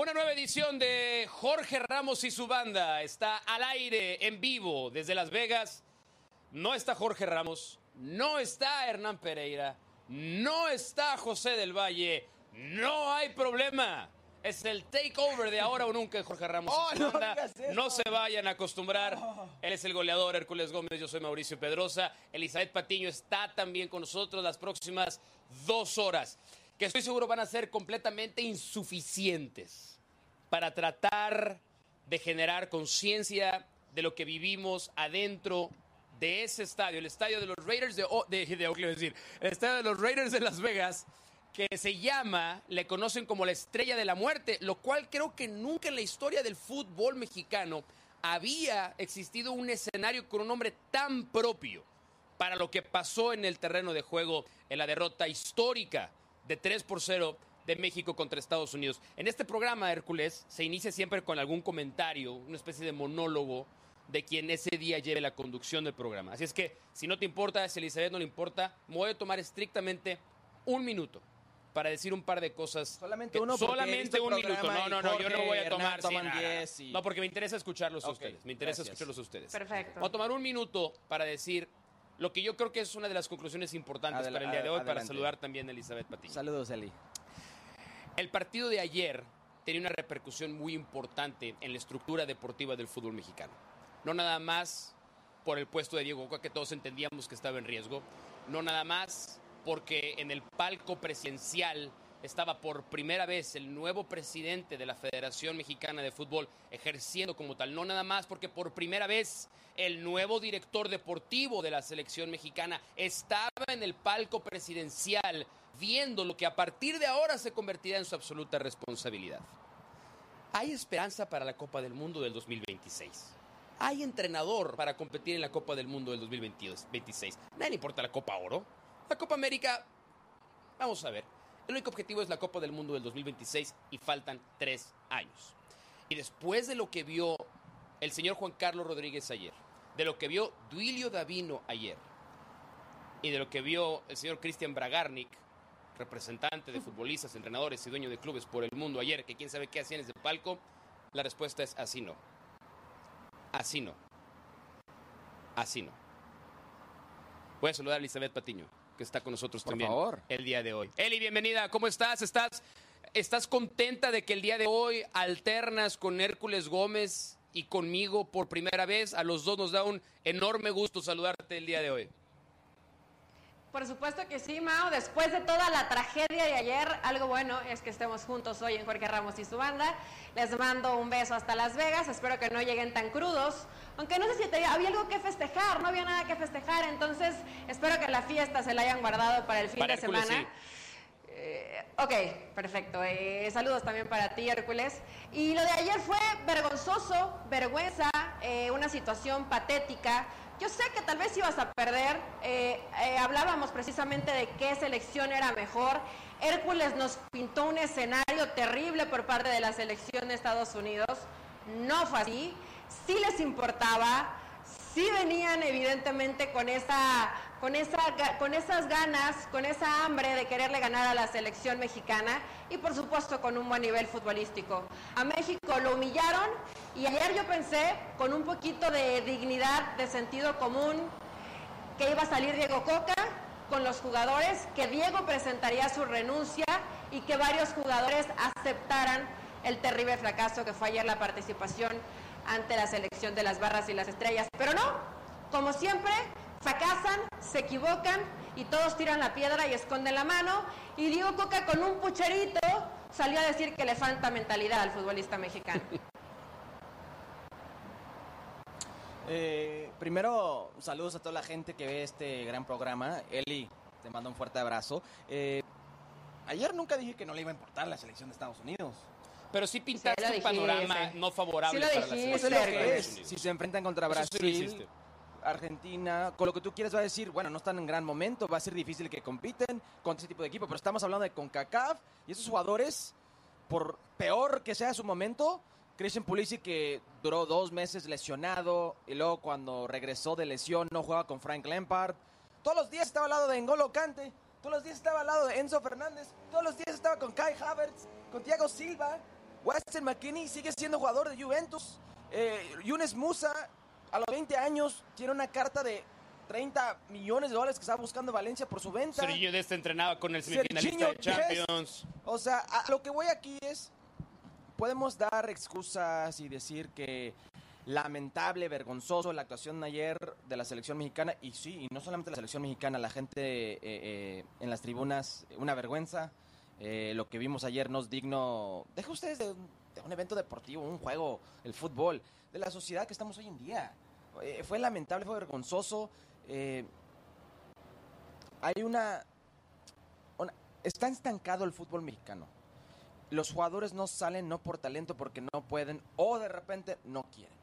Una nueva edición de Jorge Ramos y su banda está al aire en vivo desde Las Vegas. No está Jorge Ramos, no está Hernán Pereira, no está José del Valle, no hay problema. Es el takeover de ahora o nunca Jorge Ramos. Oh, no se vayan a acostumbrar. Él es el goleador Hércules Gómez, yo soy Mauricio Pedrosa. Elizabeth Patiño está también con nosotros las próximas dos horas, que estoy seguro van a ser completamente insuficientes para tratar de generar conciencia de lo que vivimos adentro de ese estadio, el estadio de los Raiders de, de, de decir, el estadio de los Raiders de Las Vegas, que se llama, le conocen como la estrella de la muerte, lo cual creo que nunca en la historia del fútbol mexicano había existido un escenario con un nombre tan propio para lo que pasó en el terreno de juego en la derrota histórica de 3 por 0 de México contra Estados Unidos. En este programa, Hércules, se inicia siempre con algún comentario, una especie de monólogo de quien ese día lleve la conducción del programa. Así es que, si no te importa, si a Elizabeth no le importa, me voy a tomar estrictamente un minuto para decir un par de cosas. Solamente uno, Solamente un minuto. No, no, no, yo no voy a Hernán tomar. sí, toman nada. 10 y- No, porque me interesa escucharlos a ustedes. Me interesa gracias. escucharlos a ustedes. Perfecto. Voy a tomar un minuto para decir lo que yo creo que es una de las conclusiones importantes Adela- para el día de hoy, para saludar también a Elizabeth Patiño. Saludos, Eli. El partido de ayer tenía una repercusión muy importante en la estructura deportiva del fútbol mexicano. No nada más por el puesto de Diego Coca, que todos entendíamos que estaba en riesgo, no nada más porque en el palco presidencial estaba por primera vez el nuevo presidente de la Federación Mexicana de Fútbol ejerciendo como tal, no nada más porque por primera vez el nuevo director deportivo de la selección mexicana estaba en el palco presidencial viendo lo que a partir de ahora se convertirá en su absoluta responsabilidad. Hay esperanza para la Copa del Mundo del 2026. Hay entrenador para competir en la Copa del Mundo del 2026. Nadie le importa la Copa Oro. La Copa América, vamos a ver. El único objetivo es la Copa del Mundo del 2026 y faltan tres años. Y después de lo que vio el señor Juan Carlos Rodríguez ayer, de lo que vio Duilio Davino ayer y de lo que vio el señor Cristian Bragarnik, representante de futbolistas, entrenadores y dueño de clubes por el mundo ayer, que quién sabe qué hacían en ese palco, la respuesta es así no. Así no. Así no. Voy a saludar a Elizabeth Patiño, que está con nosotros Por también favor. el día de hoy. Eli, bienvenida. ¿Cómo estás? ¿Estás, ¿Estás contenta de que el día de hoy alternas con Hércules Gómez y conmigo por primera vez? A los dos nos da un enorme gusto saludarte el día de hoy. Por supuesto que sí, Mao. Después de toda la tragedia de ayer, algo bueno es que estemos juntos hoy en Jorge Ramos y su banda. Les mando un beso hasta Las Vegas. Espero que no lleguen tan crudos. Aunque no sé si te- había algo que festejar, no había nada que festejar. Entonces, espero que la fiesta se la hayan guardado para el fin Para de Hércules, semana. Eh, ok, perfecto. Eh, saludos también para ti, Hércules. Y lo de ayer fue vergonzoso, vergüenza, eh, una situación patética. Yo sé que tal vez ibas a perder. eh, eh, hablábamos precisamente de qué selección era mejor. Hércules nos pintó un escenario terrible por parte de la selección de Estados Unidos. No fue así. Sí les importaba sí venían evidentemente con esa, con esa, con esas ganas, con esa hambre de quererle ganar a la selección mexicana y por supuesto con un buen nivel futbolístico. A México lo humillaron y ayer yo pensé con un poquito de dignidad, de sentido común, que iba a salir Diego Coca con los jugadores, que Diego presentaría su renuncia y que varios jugadores aceptaran el terrible fracaso que fue ayer la participación ante la selección de las barras y las estrellas. Pero no, como siempre, fracasan, se equivocan y todos tiran la piedra y esconden la mano. Y Diego Coca con un pucherito salió a decir que le falta mentalidad al futbolista mexicano. Eh, primero, saludos a toda la gente que ve este gran programa. Eli, te mando un fuerte abrazo. Eh, ayer nunca dije que no le iba a importar la selección de Estados Unidos. Pero sí pintaste Sí, un panorama no favorable Sí lo para la selección de Estados es. Unidos. Si se enfrentan contra Brasil, hiciste. Argentina, con lo que tú quieres va a decir, bueno, no están en gran momento, va a ser difícil que compiten contra ese tipo de equipo, pero estamos hablando de CONCACAF y esos jugadores, por peor que sea su momento, Christian Pulisic que duró dos meses lesionado y luego cuando regresó de lesión no juega con Frank Lampard, todos los días estaba al lado de Engolo Kante, todos los días estaba al lado de Enzo Fernández, todos los días estaba con Kai Havertz, con Thiago Silva, Weston McKinney sigue siendo jugador de Juventus. Eh, Yunes Musa, a los 20 años, tiene una carta de 30 millones de dólares que está buscando Valencia por su venta. Sergio Desta entrenaba con el semifinalista de Champions. O sea, a lo que voy aquí es, podemos dar excusas y decir que lamentable, vergonzoso la actuación ayer de la selección mexicana. Y sí, y no solamente la selección mexicana, la gente eh, eh, en las tribunas, una vergüenza. Eh, lo que vimos ayer no es digno. Deja ustedes de un, evento deportivo, un juego, el fútbol, de la sociedad que estamos hoy en día. fue lamentable, fue vergonzoso. hay una, una. Está estancado el fútbol mexicano. Los jugadores no salen no por talento, porque no pueden, o de repente no quieren.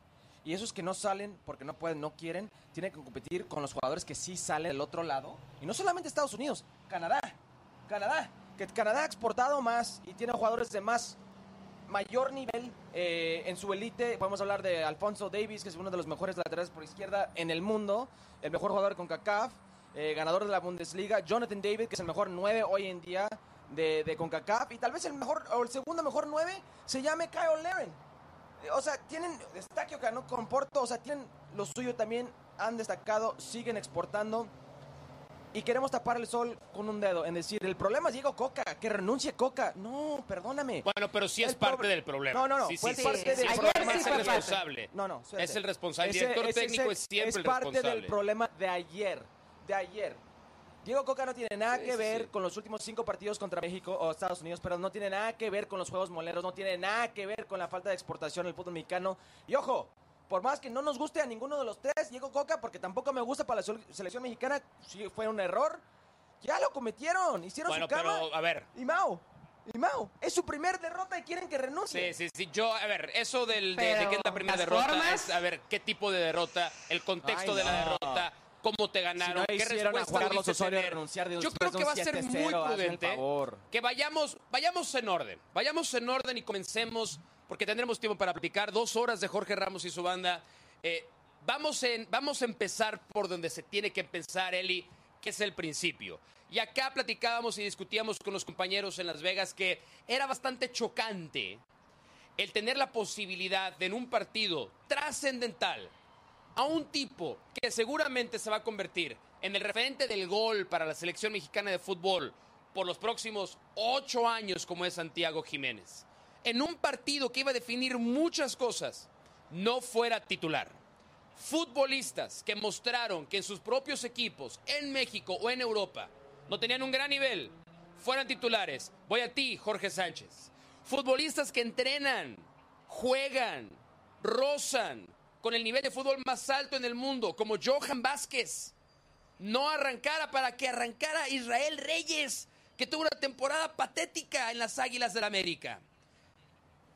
Y esos que no salen porque no pueden, no quieren, tienen que competir con los jugadores que sí salen del otro lado. Y no solamente Estados Unidos, Canadá. Canadá. Que Canadá ha exportado más y tiene jugadores de más mayor nivel eh, en su élite. Podemos hablar de Alfonso Davis, que es uno de los mejores laterales por izquierda en el mundo. El mejor jugador con CACAF. Eh, ganador de la Bundesliga. Jonathan David, que es el mejor 9 hoy en día de, de CONCACAF. Y tal vez el mejor, o el segundo mejor 9 se llame Kyle Laren o sea, tienen destaque que no comporto, o sea, tienen lo suyo también, han destacado, siguen exportando. Y queremos tapar el sol con un dedo, en decir, el problema es Diego Coca, que renuncie Coca. No, perdóname. Bueno, pero sí es parte del problema. No, no, no, sí, fue sí, parte sí, del sí, problema. Es el responsable. No, no, Es el responsable. El director ese, técnico ese, es siempre es el parte responsable. del problema de ayer, de ayer. Diego Coca no tiene nada que ver con los últimos cinco partidos contra México o Estados Unidos, pero no tiene nada que ver con los juegos moleros, no tiene nada que ver con la falta de exportación del fútbol mexicano. Y ojo, por más que no nos guste a ninguno de los tres, Diego Coca, porque tampoco me gusta para la selección mexicana, si fue un error, ya lo cometieron, hicieron bueno, su cama. pero a ver. Y Mau, y Mau, es su primer derrota y quieren que renuncie. Sí, sí, sí. Yo, a ver, eso del, de, de, que es la primera derrota formas... es, a ver, qué tipo de derrota, el contexto Ay, de la derrota, cómo te ganaron, Si no qué a respuesta Carlos pudiste Osorio tener. renunciar de Yo creo que un va a ser 7-0, muy prudente favor. que vayamos, vayamos en orden, vayamos en orden y comencemos, porque tendremos tiempo para aplicar dos horas de Jorge Ramos y su banda. Eh, vamos, en, vamos a empezar por donde se tiene que empezar, Eli, que es el principio. Y acá platicábamos y discutíamos con los compañeros en Las Vegas que era bastante chocante el tener la posibilidad de en un partido trascendental a un tipo que seguramente se va a convertir en el referente del gol para la selección mexicana de fútbol por los próximos ocho años como es Santiago Jiménez. En un partido que iba a definir muchas cosas, no fuera titular. Futbolistas que mostraron que en sus propios equipos, en México o en Europa, no tenían un gran nivel, fueran titulares. Voy a ti, Jorge Sánchez. Futbolistas que entrenan, juegan, rozan con el nivel de fútbol más alto en el mundo, como Johan Vázquez. No arrancara para que arrancara Israel Reyes, que tuvo una temporada patética en las Águilas del América.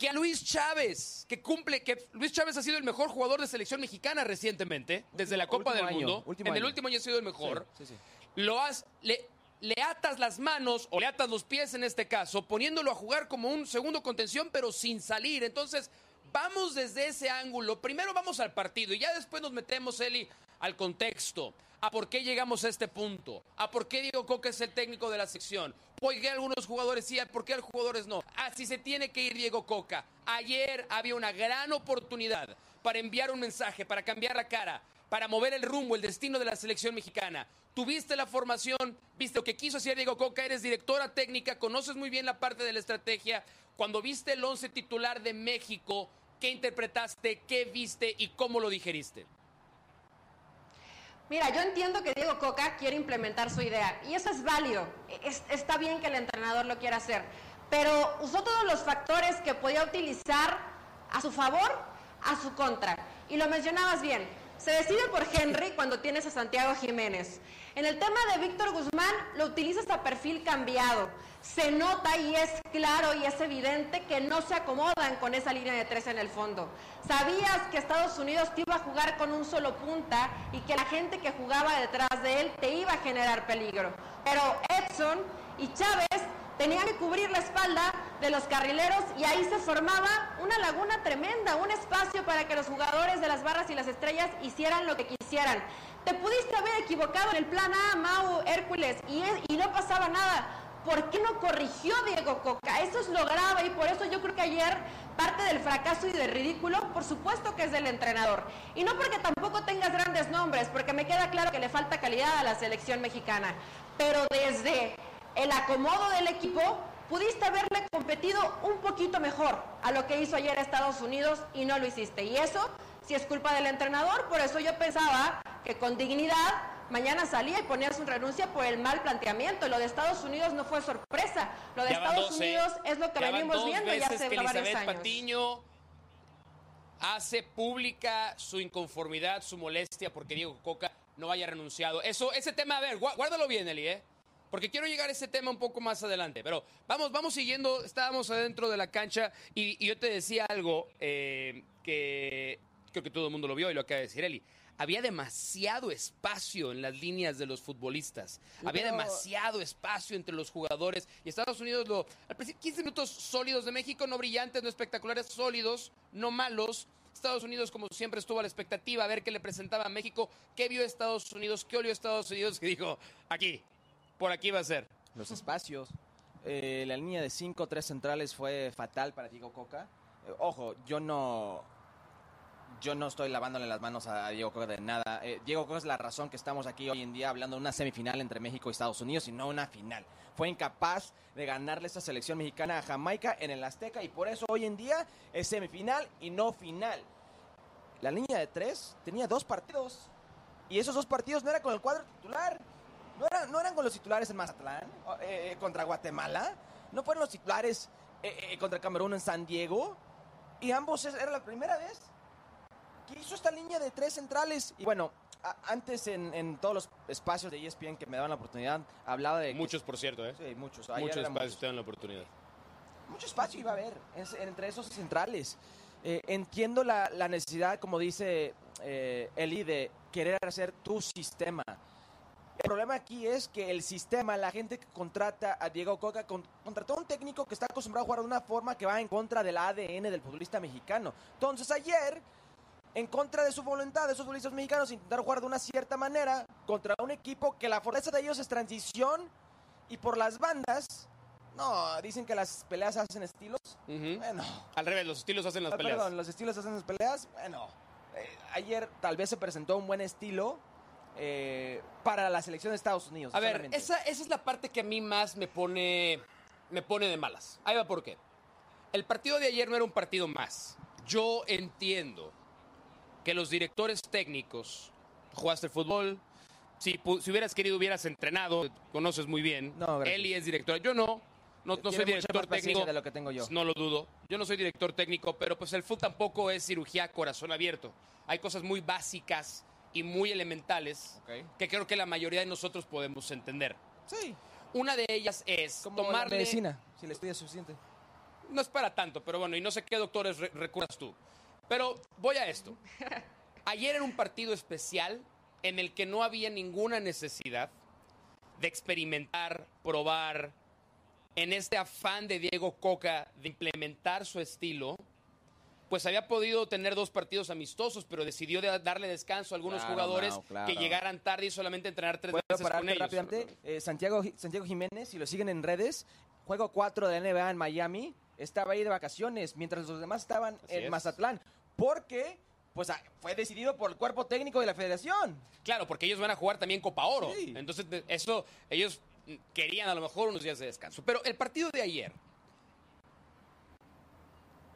Que a Luis Chávez, que cumple, que Luis Chávez ha sido el mejor jugador de selección mexicana recientemente, desde la Copa del año, Mundo. en el último año ha sido el mejor. Sí, sí, sí. Lo has, le, le atas las manos o le atas los pies en este caso, poniéndolo a jugar como un segundo contención, pero sin salir. Entonces, vamos desde ese ángulo. Primero vamos al partido y ya después nos metemos, Eli, al contexto. A por qué llegamos a este punto. A por qué Diego Coca es el técnico de la sección. ¿Por qué algunos jugadores sí, por qué algunos jugadores no? Así se tiene que ir Diego Coca. Ayer había una gran oportunidad para enviar un mensaje, para cambiar la cara, para mover el rumbo, el destino de la selección mexicana. Tuviste la formación, viste lo que quiso hacer Diego Coca, eres directora técnica, conoces muy bien la parte de la estrategia. Cuando viste el once titular de México, ¿qué interpretaste, qué viste y cómo lo digeriste? Mira, yo entiendo que Diego Coca quiere implementar su idea y eso es válido. Es- está bien que el entrenador lo quiera hacer, pero usó todos los factores que podía utilizar a su favor, a su contra. Y lo mencionabas bien. Se decide por Henry cuando tienes a Santiago Jiménez. En el tema de Víctor Guzmán, lo utilizas a perfil cambiado. Se nota y es claro y es evidente que no se acomodan con esa línea de tres en el fondo. Sabías que Estados Unidos te iba a jugar con un solo punta y que la gente que jugaba detrás de él te iba a generar peligro. Pero Edson y Chávez tenían que cubrir la espalda de los carrileros y ahí se formaba una laguna tremenda, un espacio para que los jugadores de las barras y las estrellas hicieran lo que quisieran. Te pudiste haber equivocado en el plan A, Mau, Hércules, y, y no pasaba nada. ¿por qué no corrigió Diego Coca? Eso es lo grave y por eso yo creo que ayer parte del fracaso y del ridículo, por supuesto que es del entrenador. Y no porque tampoco tengas grandes nombres, porque me queda claro que le falta calidad a la selección mexicana, pero desde el acomodo del equipo pudiste haberle competido un poquito mejor a lo que hizo ayer Estados Unidos y no lo hiciste. Y eso si es culpa del entrenador, por eso yo pensaba que con dignidad mañana salía y ponía su renuncia por el mal planteamiento. Lo de Estados Unidos no fue sorpresa. Lo de Estados Unidos es lo que venimos viendo ya hace que varios años. Patiño hace pública su inconformidad, su molestia porque Diego Coca no haya renunciado. Eso, ese tema, a ver, guá- guárdalo bien, Eli, ¿eh? Porque quiero llegar a ese tema un poco más adelante. Pero vamos, vamos siguiendo. Estábamos adentro de la cancha y, y yo te decía algo eh, que creo que todo el mundo lo vio y lo acaba de decir Eli. Había demasiado espacio en las líneas de los futbolistas. Había demasiado espacio entre los jugadores. Y Estados Unidos lo. Al principio, 15 minutos sólidos de México, no brillantes, no espectaculares, sólidos, no malos. Estados Unidos, como siempre, estuvo a la expectativa a ver qué le presentaba a México, qué vio Estados Unidos, qué olió Estados Unidos, y dijo: aquí, por aquí va a ser. Los espacios. Eh, la línea de 5, tres centrales fue fatal para Diego Coca. Eh, ojo, yo no. Yo no estoy lavándole las manos a Diego Coca de nada. Eh, Diego Coca es la razón que estamos aquí hoy en día hablando de una semifinal entre México y Estados Unidos y no una final. Fue incapaz de ganarle esta selección mexicana a Jamaica en el Azteca y por eso hoy en día es semifinal y no final. La línea de tres tenía dos partidos y esos dos partidos no eran con el cuadro titular. ¿No eran, no eran con los titulares en Mazatlán eh, eh, contra Guatemala? ¿No fueron los titulares eh, contra Camerún en San Diego? Y ambos era la primera vez que hizo esta línea de tres centrales. Y bueno, antes en, en todos los espacios de ESPN que me daban la oportunidad, hablaba de... que- Muchos, por cierto, ¿eh? Sí, muchos. Muchos espacios te dan la oportunidad. mucho espacio iba a haber es- entre esos centrales. Eh, entiendo la, la necesidad, como dice eh, Eli, de querer hacer tu sistema. El problema aquí es que el sistema, la gente que contrata a Diego Coca, con- contrató a un técnico que está acostumbrado a jugar de una forma que va en contra del ADN del futbolista mexicano. Entonces ayer, en contra de su voluntad, de esos futbolistas mexicanos, intentaron jugar de una cierta manera contra un equipo que la fortaleza de ellos es transición y por las bandas. No, dicen que las peleas hacen estilos. Ujú. Bueno, Al revés, los estilos hacen las ah, peleas. perdón, los estilos hacen las peleas. Bueno, eh, ayer tal vez se presentó un buen estilo eh, para la selección de Estados Unidos. A ver, esa, esa es la parte que a mí más me pone, me pone de malas. Ahí va por qué. El partido de ayer no era un partido más. Yo entiendo que los directores técnicos, jugaste el fútbol, si, si hubieras querido hubieras entrenado, conoces muy bien. No. Eli es director, yo no. No, no soy director técnico. de lo que tengo yo. No lo dudo. Yo no soy director técnico, pero pues el fútbol tampoco es cirugía corazón abierto. Hay cosas muy básicas y muy elementales que creo que la mayoría de nosotros podemos entender. Sí, Una de ellas es como la tomarle... medicina, si le estudia suficiente. No es para tanto, pero bueno, y no sé qué doctores re- recurras tú. Pero voy a esto. Ayer era un partido especial en el que no había ninguna necesidad de experimentar, probar, en este afán de Diego Coca de implementar su estilo, pues había podido tener dos partidos amistosos, pero decidió de- darle descanso a algunos Claro, jugadores claro. que llegaran tarde y solamente entrenar tres ¿Puedo veces con ellos. rápidamente? Eh, Santiago, Santiago Jiménez, si lo siguen en redes, juego 4 de la NBA en Miami, estaba ahí de vacaciones, mientras los demás estaban Así en es. Mazatlán. Porque, pues, ah, fue decidido por el cuerpo técnico de la federación. Claro, porque ellos van a jugar también Copa Oro. Sí. Entonces, eso, ellos mm, querían a lo mejor unos días de descanso. Pero el partido de ayer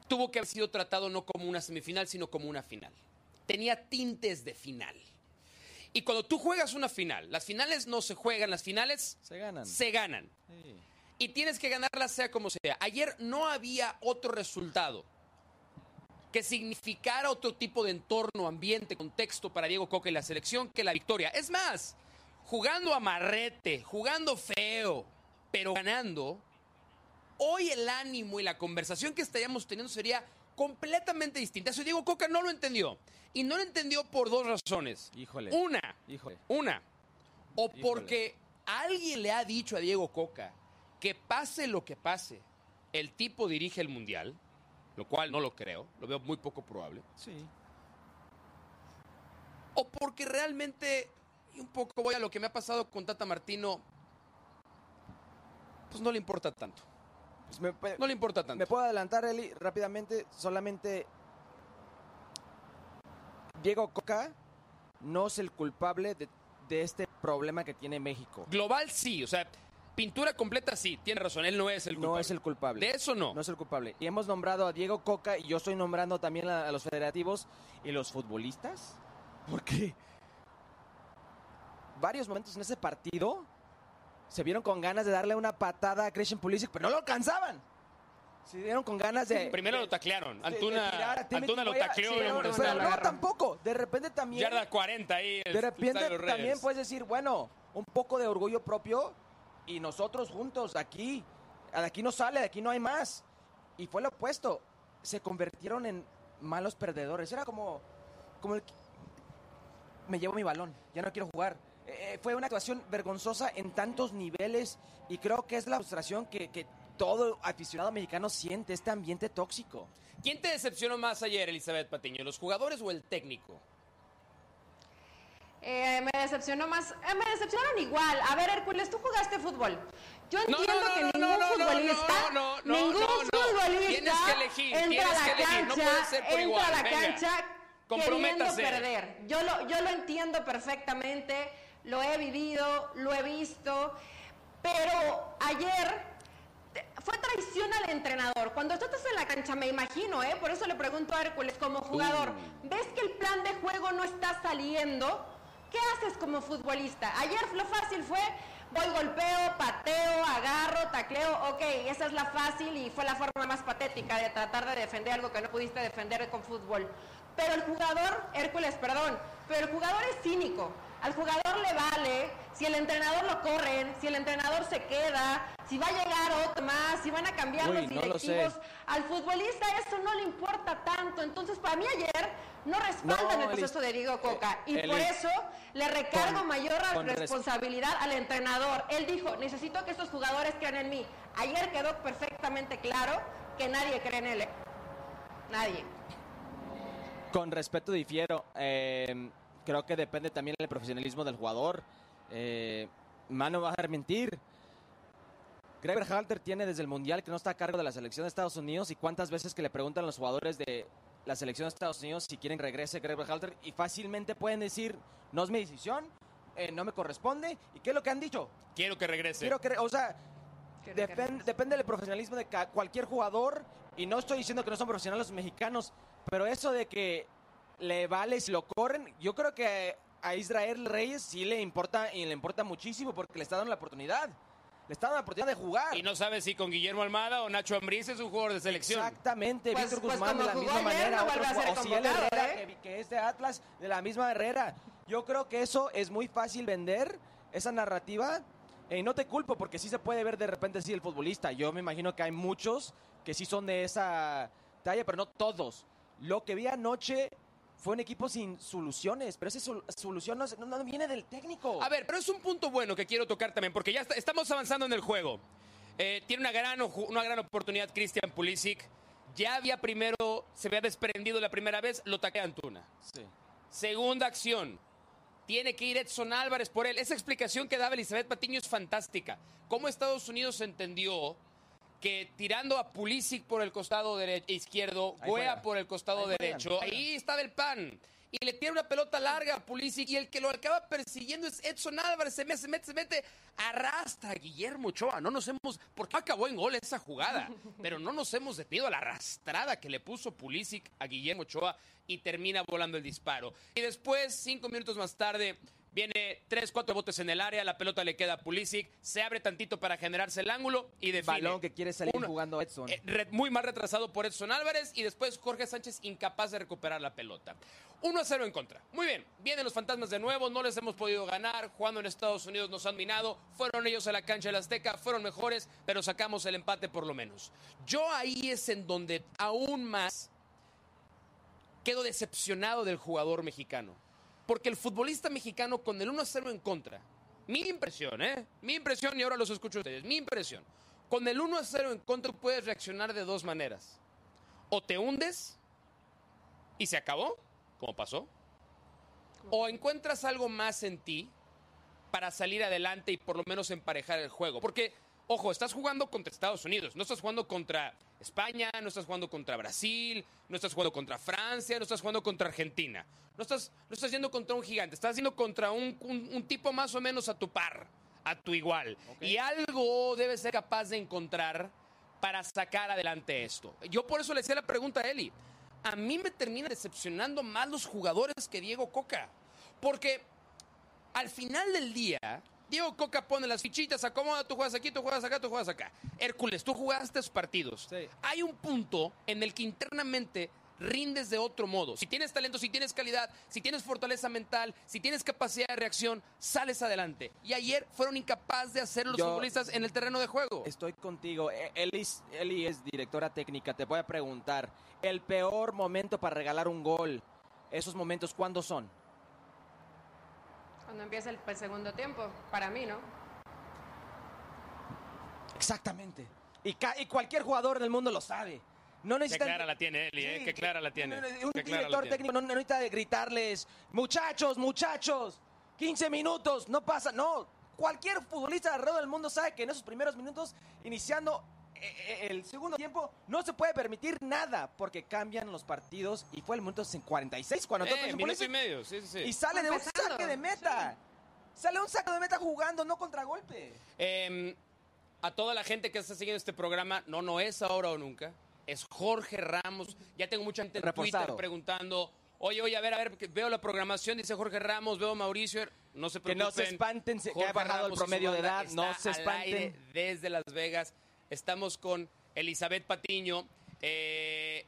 tuvo que haber sido tratado no como una semifinal, sino como una final. Tenía tintes de final. Y cuando tú juegas una final, las finales no se juegan, las finales Se ganan. se ganan. Sí. Y tienes que ganarla sea como sea. Ayer no había otro resultado que significara otro tipo de entorno, ambiente, contexto para Diego Coca y la selección que la victoria. Es más, jugando a marrete, jugando feo, pero ganando, hoy el ánimo y la conversación que estaríamos teniendo sería completamente distinta. Eso Diego Coca no lo entendió. Y no lo entendió por dos razones. Híjole. Una, Híjole. una. O Híjole. porque alguien le ha dicho a Diego Coca que pase lo que pase, el tipo dirige el mundial, lo cual no lo creo, lo veo muy poco probable. Sí. O porque realmente, y un poco voy a lo que me ha pasado con Tata Martino, pues no le importa tanto. Pues me, No le importa tanto. me puedo adelantar, Eli, rápidamente. Solamente Diego Coca no es el culpable de, de este problema que tiene México. Global sí, o sea, pintura completa sí, tiene razón, él no es el culpable. No es el culpable. De eso no. No es el culpable. Y hemos nombrado a Diego Coca y yo estoy nombrando también a, a los federativos y los futbolistas. Porque varios momentos en ese partido se vieron con ganas de darle una patada a Christian Pulisic, pero no lo alcanzaban. Se dieron con ganas de... Primero de- lo taclearon. de Antuna, Antuna lo tacleó Sí, y lo pero- no tampoco. De repente también... Yarda 40 ahí. el De repente de también puedes decir, bueno, un poco de orgullo propio y nosotros juntos aquí, de aquí no sale, de aquí no hay más. Y fue lo opuesto, se convirtieron en malos perdedores. Era como, como el, me llevo mi balón, ya no quiero jugar. Eh, fue una actuación vergonzosa en tantos niveles y creo que es la frustración que, que todo aficionado mexicano siente, este ambiente tóxico. ¿Quién te decepcionó más ayer, Elizabeth Patiño? ¿Los jugadores o el técnico? Eh, me decepcionó más. eh, me decepcionaron igual. A ver, Hércules, tú jugaste fútbol. Yo entiendo no, no, que ningún no, no, futbolista. no, no, no, ningún no, no. futbolista. Tienes que elegir, entra tienes a la que elegir, no cancha, puede ser por entra igual, a la venga. cancha queriendo perder. Yo lo, yo lo entiendo perfectamente. Lo he vivido, lo he visto. Pero ayer fue traición al entrenador. Cuando tú estás en la cancha, me imagino, ¿eh? por eso le pregunto a Hércules como jugador, ¿ves que el plan de juego no está saliendo? ¿Qué haces como futbolista? Ayer lo fácil fue, voy golpeo, pateo, agarro, tacleo, ok, esa es la fácil y fue la forma más patética de tratar de defender algo que no pudiste defender con fútbol. Pero el jugador, Hércules, perdón, pero el jugador es cínico. Al jugador le vale si el entrenador lo corren, si el entrenador se queda, si va a llegar otro más, si van a cambiar Uy, los no lo sé. directivos. Al futbolista eso no le importa tanto. Entonces, para mí ayer no respaldan No, el proceso de Diego Coca. Y eh, por eso le recargo Con- mayor con responsabilidad al entrenador. Él dijo, necesito que estos jugadores crean en mí. Ayer quedó perfectamente claro que nadie cree en él. ¿eh? Nadie. Con respeto difiero. Eh, creo que depende también del profesionalismo del jugador. Eh, Mano va a dejar mentir. Greg Berhalter tiene desde el Mundial que no está a cargo de la selección de Estados Unidos y cuántas veces que le preguntan a los jugadores de la selección de Estados Unidos si quieren regrese Greg Berhalter y fácilmente pueden decir, no es mi decisión, eh, no me corresponde. ¿Y qué es lo que han dicho? Quiero que regrese. Quiero que, o sea, depende del profesionalismo de cualquier jugador. Y no estoy diciendo que no son profesionales los mexicanos, pero eso de que le vale si lo corren, yo creo que a Israel Reyes sí le importa y le importa muchísimo porque le está dando la oportunidad. Le está dando la oportunidad de jugar. Y no sabes si con Guillermo Almada o Nacho Ambriz es un jugador de selección. Exactamente, Pues- Víctor pues Guzmán de la jugó misma ayer, manera, no otro vuelve a ser ju- Ociel convocado, Herrera, ¿eh? que, que es de Atlas, de la misma Herrera. Yo creo que eso es muy fácil vender, esa narrativa, y no te culpo porque sí se puede ver de repente así el futbolista. Yo me imagino que hay muchos que sí son de esa talla, pero no todos. Lo que vi anoche fue un equipo sin soluciones, pero esa sol- solución no, no- no viene del técnico. A ver, pero es un punto bueno que quiero tocar también, porque ya está- estamos avanzando en el juego. Eh, tiene una gran, una gran oportunidad Christian Pulisic. Ya había primero, se había desprendido la primera vez, lo taquea Antuna. Sí. Segunda acción. Tiene que ir Edson Álvarez por él. Esa explicación que daba Elizabeth Patiño es fantástica. Cómo Estados Unidos entendió que tirando a Pulisic por el costado dere- izquierdo, Ahí por el costado Ahí derecho, juegan. ahí estaba el pan. Y le tira una pelota larga a Pulisic y el que lo acaba persiguiendo es Edson Álvarez. Se mete, se mete, se mete, arrastra a Guillermo Ochoa. No nos hemos, porque acabó en gol esa jugada, pero no nos hemos detenido a la arrastrada que le puso Pulisic a Guillermo Ochoa y termina volando el disparo. Y después, cinco minutos más tarde, viene tres, cuatro botes en el área, la pelota le queda a Pulisic, se abre tantito para generarse el ángulo y define. Balón que quiere salir Uno- jugando Edson. eh, re- muy mal retrasado por Edson Álvarez y después Jorge Sánchez incapaz de recuperar la pelota. 1 a 0 en contra. Muy bien, vienen los fantasmas de nuevo, no les hemos podido ganar, jugando en Estados Unidos nos han minado, fueron ellos a la cancha del Azteca, fueron mejores, pero sacamos el empate por lo menos. Yo ahí es en donde aún más quedo decepcionado del jugador mexicano. Porque el futbolista mexicano con el 1 a 0 en contra, mi impresión, ¿eh? Mi impresión, y ahora los escucho a ustedes, mi impresión. Con el 1 a 0 en contra puedes reaccionar de dos maneras. O te hundes y se acabó, como pasó. O encuentras algo más en ti para salir adelante y por lo menos emparejar el juego. Porque Ojo, estás jugando contra Estados Unidos, no estás jugando contra España, no estás jugando contra Brasil, no estás jugando contra Francia, no estás jugando contra Argentina. No estás, no estás yendo contra un gigante, estás yendo contra un, un- un tipo más o menos a tu par, a tu igual. Y algo debes ser capaz de encontrar para sacar adelante esto. Yo por eso le hacía la pregunta a Eli. A mí me termina decepcionando más los jugadores que Diego Coca. Porque al final del día, Diego Coca pone las fichitas, acomoda, tú juegas aquí, tú juegas acá, tú juegas acá. Hércules, tú jugaste partidos. Sí. Hay un punto en el que internamente rindes de otro modo. Si tienes talento, si tienes calidad, si tienes fortaleza mental, si tienes capacidad de reacción, sales adelante. Y ayer fueron incapaces de hacer los Yo- futbolistas en el terreno de juego. Estoy contigo. E- Eli, Eli es directora técnica. Te voy a preguntar, el peor momento para regalar un gol, esos momentos, ¿cuándo son? Cuando empieza el, el segundo tiempo, para mí, ¿no? Exactamente. Y, ca- y cualquier jugador del mundo lo sabe. No Qué necesitan... clara la tiene Eli, ¿eh? Sí, Qué clara la tiene. Un Qué director tiene. técnico no no necesita gritarles, muchachos, muchachos, 15 minutos, no pasa, no. Cualquier futbolista alrededor del mundo sabe que en esos primeros minutos, iniciando el segundo tiempo, no se puede permitir nada porque cambian los partidos y fue el minuto 46 cuando toca Eh, minuto y medio, sí, sí, sí. y sale de un saque de meta. Sale un saque de meta jugando, no contragolpe. Eh, a toda la gente que está siguiendo este programa, no, no es ahora o nunca. Es Jorge Ramos. Ya tengo mucha gente en. Twitter preguntando. Oye, oye, a ver, a ver, veo la programación, dice Jorge Ramos, veo a Mauricio. No se Que preocupen. no se espanten, se- que Jorge ha bajado el Ramos promedio de edad, no se al espanten. aire desde Las Vegas. Estamos con Elizabeth Patiño. Eh,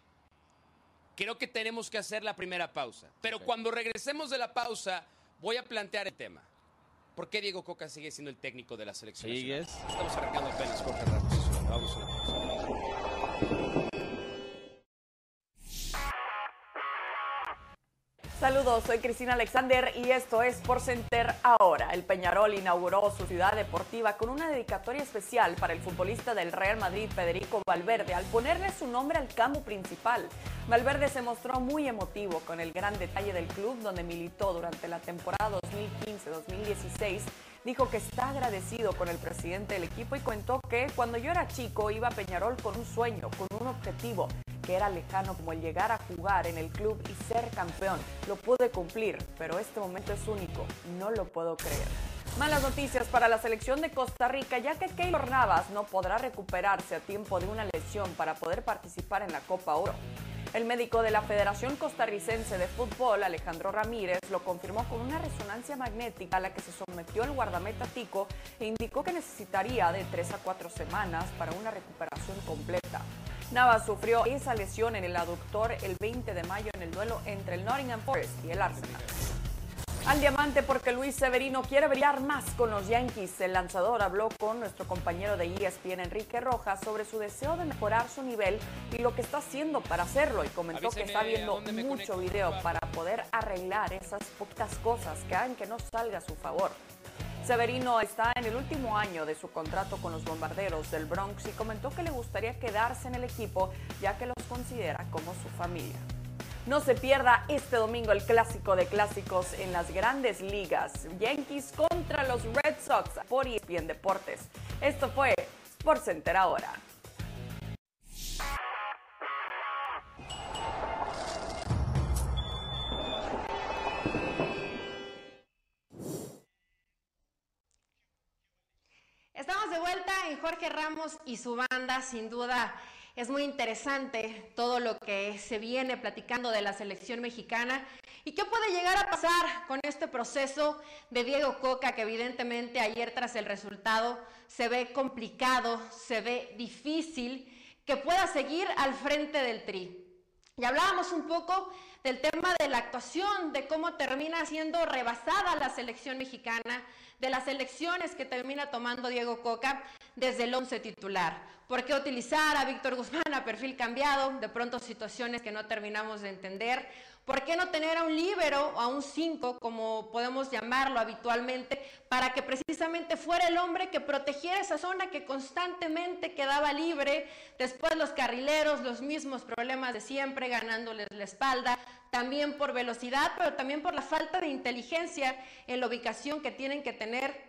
creo que tenemos que hacer la primera pausa. Pero cuando regresemos de la pausa, voy a plantear el tema. ¿Por qué Diego Coca sigue siendo el técnico de la selección? nacional? Sigues. Estamos arrancando apenas Jorge Ramos. Vamos a una pausa. Saludos, soy Cristina Alexander y esto es Por Center ahora. El Peñarol inauguró su ciudad deportiva con una dedicatoria especial para el futbolista del Real Madrid, Federico Valverde, al ponerle su nombre al campo principal. Valverde se mostró muy emotivo con el gran detalle del club donde militó durante la temporada 2015-2016. Dijo que está agradecido con el presidente del equipo y contó que cuando yo era chico iba a Peñarol con un sueño, con un objetivo que era lejano como el llegar a jugar en el club y ser campeón. Lo pude cumplir, pero este momento es único, no lo puedo creer. Malas noticias para la selección de Costa Rica, ya que Keylor Navas no podrá recuperarse a tiempo de una lesión para poder participar en la Copa Oro. El médico de la Federación Costarricense de Fútbol, Alejandro Ramírez, lo confirmó con una resonancia magnética a la que se sometió el guardameta Tico e indicó que necesitaría de tres a cuatro semanas para una recuperación completa. Navas sufrió esa lesión en el aductor el 20 de mayo en el duelo entre el Nottingham Forest y el Arsenal. Al diamante porque Luis Severino quiere brillar más con los Yankees. El lanzador habló con nuestro compañero de ESPN Enrique Rojas sobre su deseo de mejorar su nivel y lo que está haciendo para hacerlo y comentó que está viendo mucho conecto, video para poder arreglar esas poquitas cosas que hagan que no salga a su favor. Severino está en el último año de su contrato con los bombarderos del Bronx y comentó que le gustaría quedarse en el equipo ya que los considera como su familia. No se pierda este domingo el clásico de clásicos en las grandes ligas. Yankees contra los Red Sox por ESPN Deportes. Esto fue SportsCenter ahora. Estamos de vuelta en Jorge Ramos y su banda, sin duda es muy interesante todo lo que se viene platicando de la selección mexicana y qué puede llegar a pasar con este proceso de Diego Coca que evidentemente ayer tras el resultado se ve complicado, se ve difícil que pueda seguir al frente del tri. Y hablábamos un poco del tema de la actuación, de cómo termina siendo rebasada la selección mexicana, de las elecciones que termina tomando Diego Coca desde el once titular. ¿Por qué utilizar a Víctor Guzmán a perfil cambiado? De pronto situaciones que no terminamos de entender. ¿Por qué no tener a un líbero o a un cinco, como podemos llamarlo habitualmente, para que precisamente fuera el hombre que protegiera esa zona que constantemente quedaba libre? Después los carrileros, los mismos problemas de siempre, ganándoles la espalda, también por velocidad, pero también por la falta de inteligencia en la ubicación que tienen que tener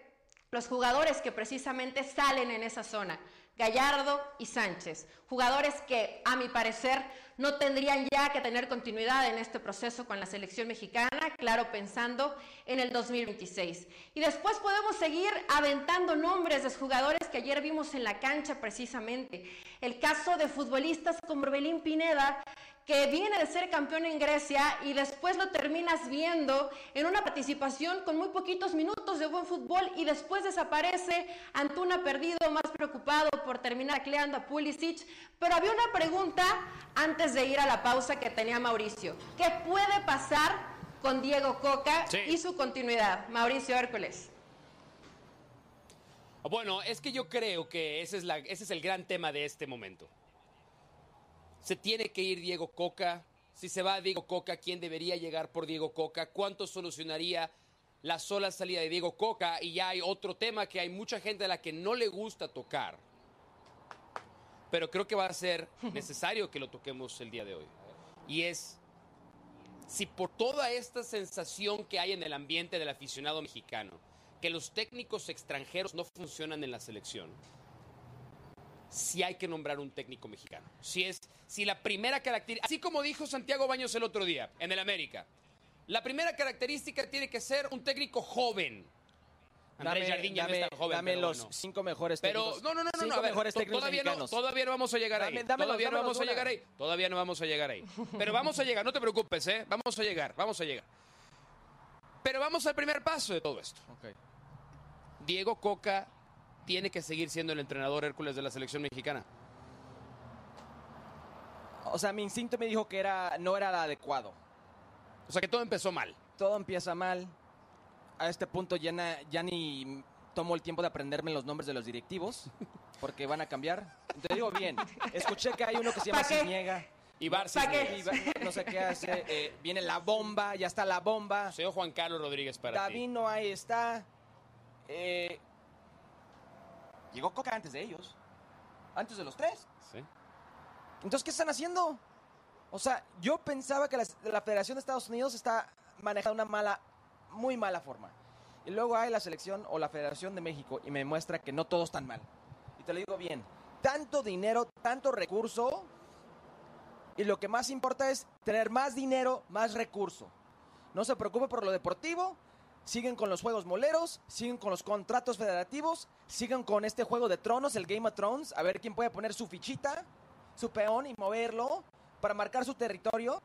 los jugadores que precisamente salen en esa zona, Gallardo y Sánchez, jugadores que a mi parecer no tendrían ya que tener continuidad en este proceso con la selección mexicana, claro, pensando en el 2026. Y después podemos seguir aventando nombres de jugadores que ayer vimos en la cancha precisamente. El caso de futbolistas como Orbelín Pineda, que viene de ser campeón en Grecia y después lo terminas viendo en una participación con muy poquitos minutos de buen fútbol y después desaparece. Antuna perdido, más preocupado por terminar cleando a Pulisic. Pero había una pregunta antes de ir a la pausa que tenía Mauricio. ¿Qué puede pasar con Diego Coca y su continuidad? Mauricio Hércules. Bueno, es que yo creo que ese es, la, ese es el gran tema de este momento. Se tiene que ir Diego Coca. Si se va Diego Coca, ¿quién debería llegar por Diego Coca? ¿Cuánto solucionaría la sola salida de Diego Coca? Y ya hay otro tema que hay mucha gente a la que no le gusta tocar. Pero creo que va a ser necesario que lo toquemos el día de hoy. Y es si por toda esta sensación que hay en el ambiente del aficionado mexicano, que los técnicos extranjeros no funcionan en la selección, si hay que nombrar un técnico mexicano. Si es, si la primera característica, así como dijo Santiago Baños el otro día en el América, la primera característica tiene que ser un técnico joven. Andrés Jardín ya dame, no joven, dame los cinco mejores técnicos. Pero no, no, no, no, ver, mejores técnicos todavía no, todavía no vamos a llegar ahí. todavía no vamos a llegar ahí. Todavía no vamos a llegar ahí. Pero vamos a llegar, no te preocupes, ¿eh? Vamos a llegar, vamos a llegar. Pero vamos al primer paso de todo esto. Okay. Diego Coca tiene que seguir siendo el entrenador Hércules de la selección mexicana? O sea, mi instinto me dijo que era, no era el adecuado. O sea, que todo empezó mal. Todo empieza mal. A este punto ya, ya ni tomo el tiempo de aprenderme los nombres de los directivos, porque van a cambiar. Te digo bien, escuché que hay uno que se llama Cisniega. Y Barça. No sé qué hace. Eh, viene la bomba, ya está la bomba. Señor Juan Carlos Rodríguez para David no ahí está. Eh, Llegó Coca antes de ellos. Antes de los tres. Sí. Entonces, ¿qué están haciendo? O sea, yo pensaba que la, Federación de Estados Unidos está manejando una mala, muy mala forma. Y luego hay la selección o la Federación de México y me muestra que no todo tan mal. Y te lo digo bien, tanto dinero, tanto recurso, y lo que más importa es tener más dinero, más recurso. No se preocupe por lo deportivo, siguen con los juegos moleros, siguen con los contratos federativos, siguen con este juego de tronos, el Game of Thrones, a ver quién puede poner su fichita, su peón y moverlo para marcar su territorio.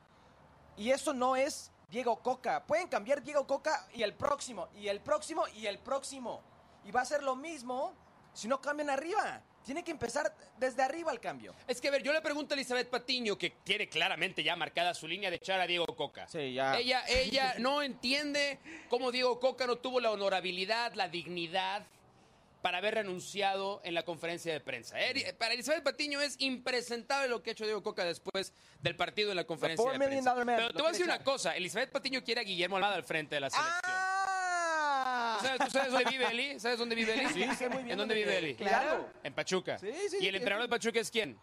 Y eso no es Diego Coca. Pueden cambiar Diego Coca y el próximo, y el próximo, y el próximo. Y va a ser lo mismo si no cambian arriba. Tiene que empezar desde arriba el cambio. Es que, a ver, yo le pregunto a Elizabeth Patiño, que tiene claramente ya marcada su línea de echar a Diego Coca. Sí, ya. Ella, ella no entiende cómo Diego Coca no tuvo la honorabilidad, la dignidad para haber renunciado en la conferencia de prensa. Eh, para Elizabeth Patiño es impresentable lo que ha hecho Diego Coca después del partido en la conferencia de prensa. Pero te voy a decir una cosa, Elizabeth Patiño quiere a Guillermo Almada al frente de la selección. Ah, ¿Tú sabes dónde vive Eli? ¿Sabes dónde vive Eli? Sí, sé muy bien. ¿En dónde vive Eli? Claro. En Pachuca. Sí, sí. ¿Y el entrenador de Pachuca es quién?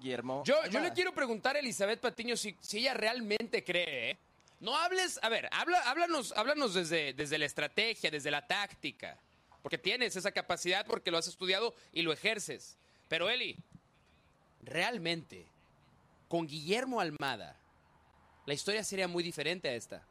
Guillermo. Yo, yo le quiero preguntar a Elizabeth Patiño si, si ella realmente cree. ¿eh? No hables, a ver, habla, háblanos, háblanos desde, desde la estrategia, desde la táctica. Porque tienes esa capacidad, porque lo has estudiado y lo ejerces. Pero Eli, realmente, con Guillermo Almada, la historia sería muy diferente a esta.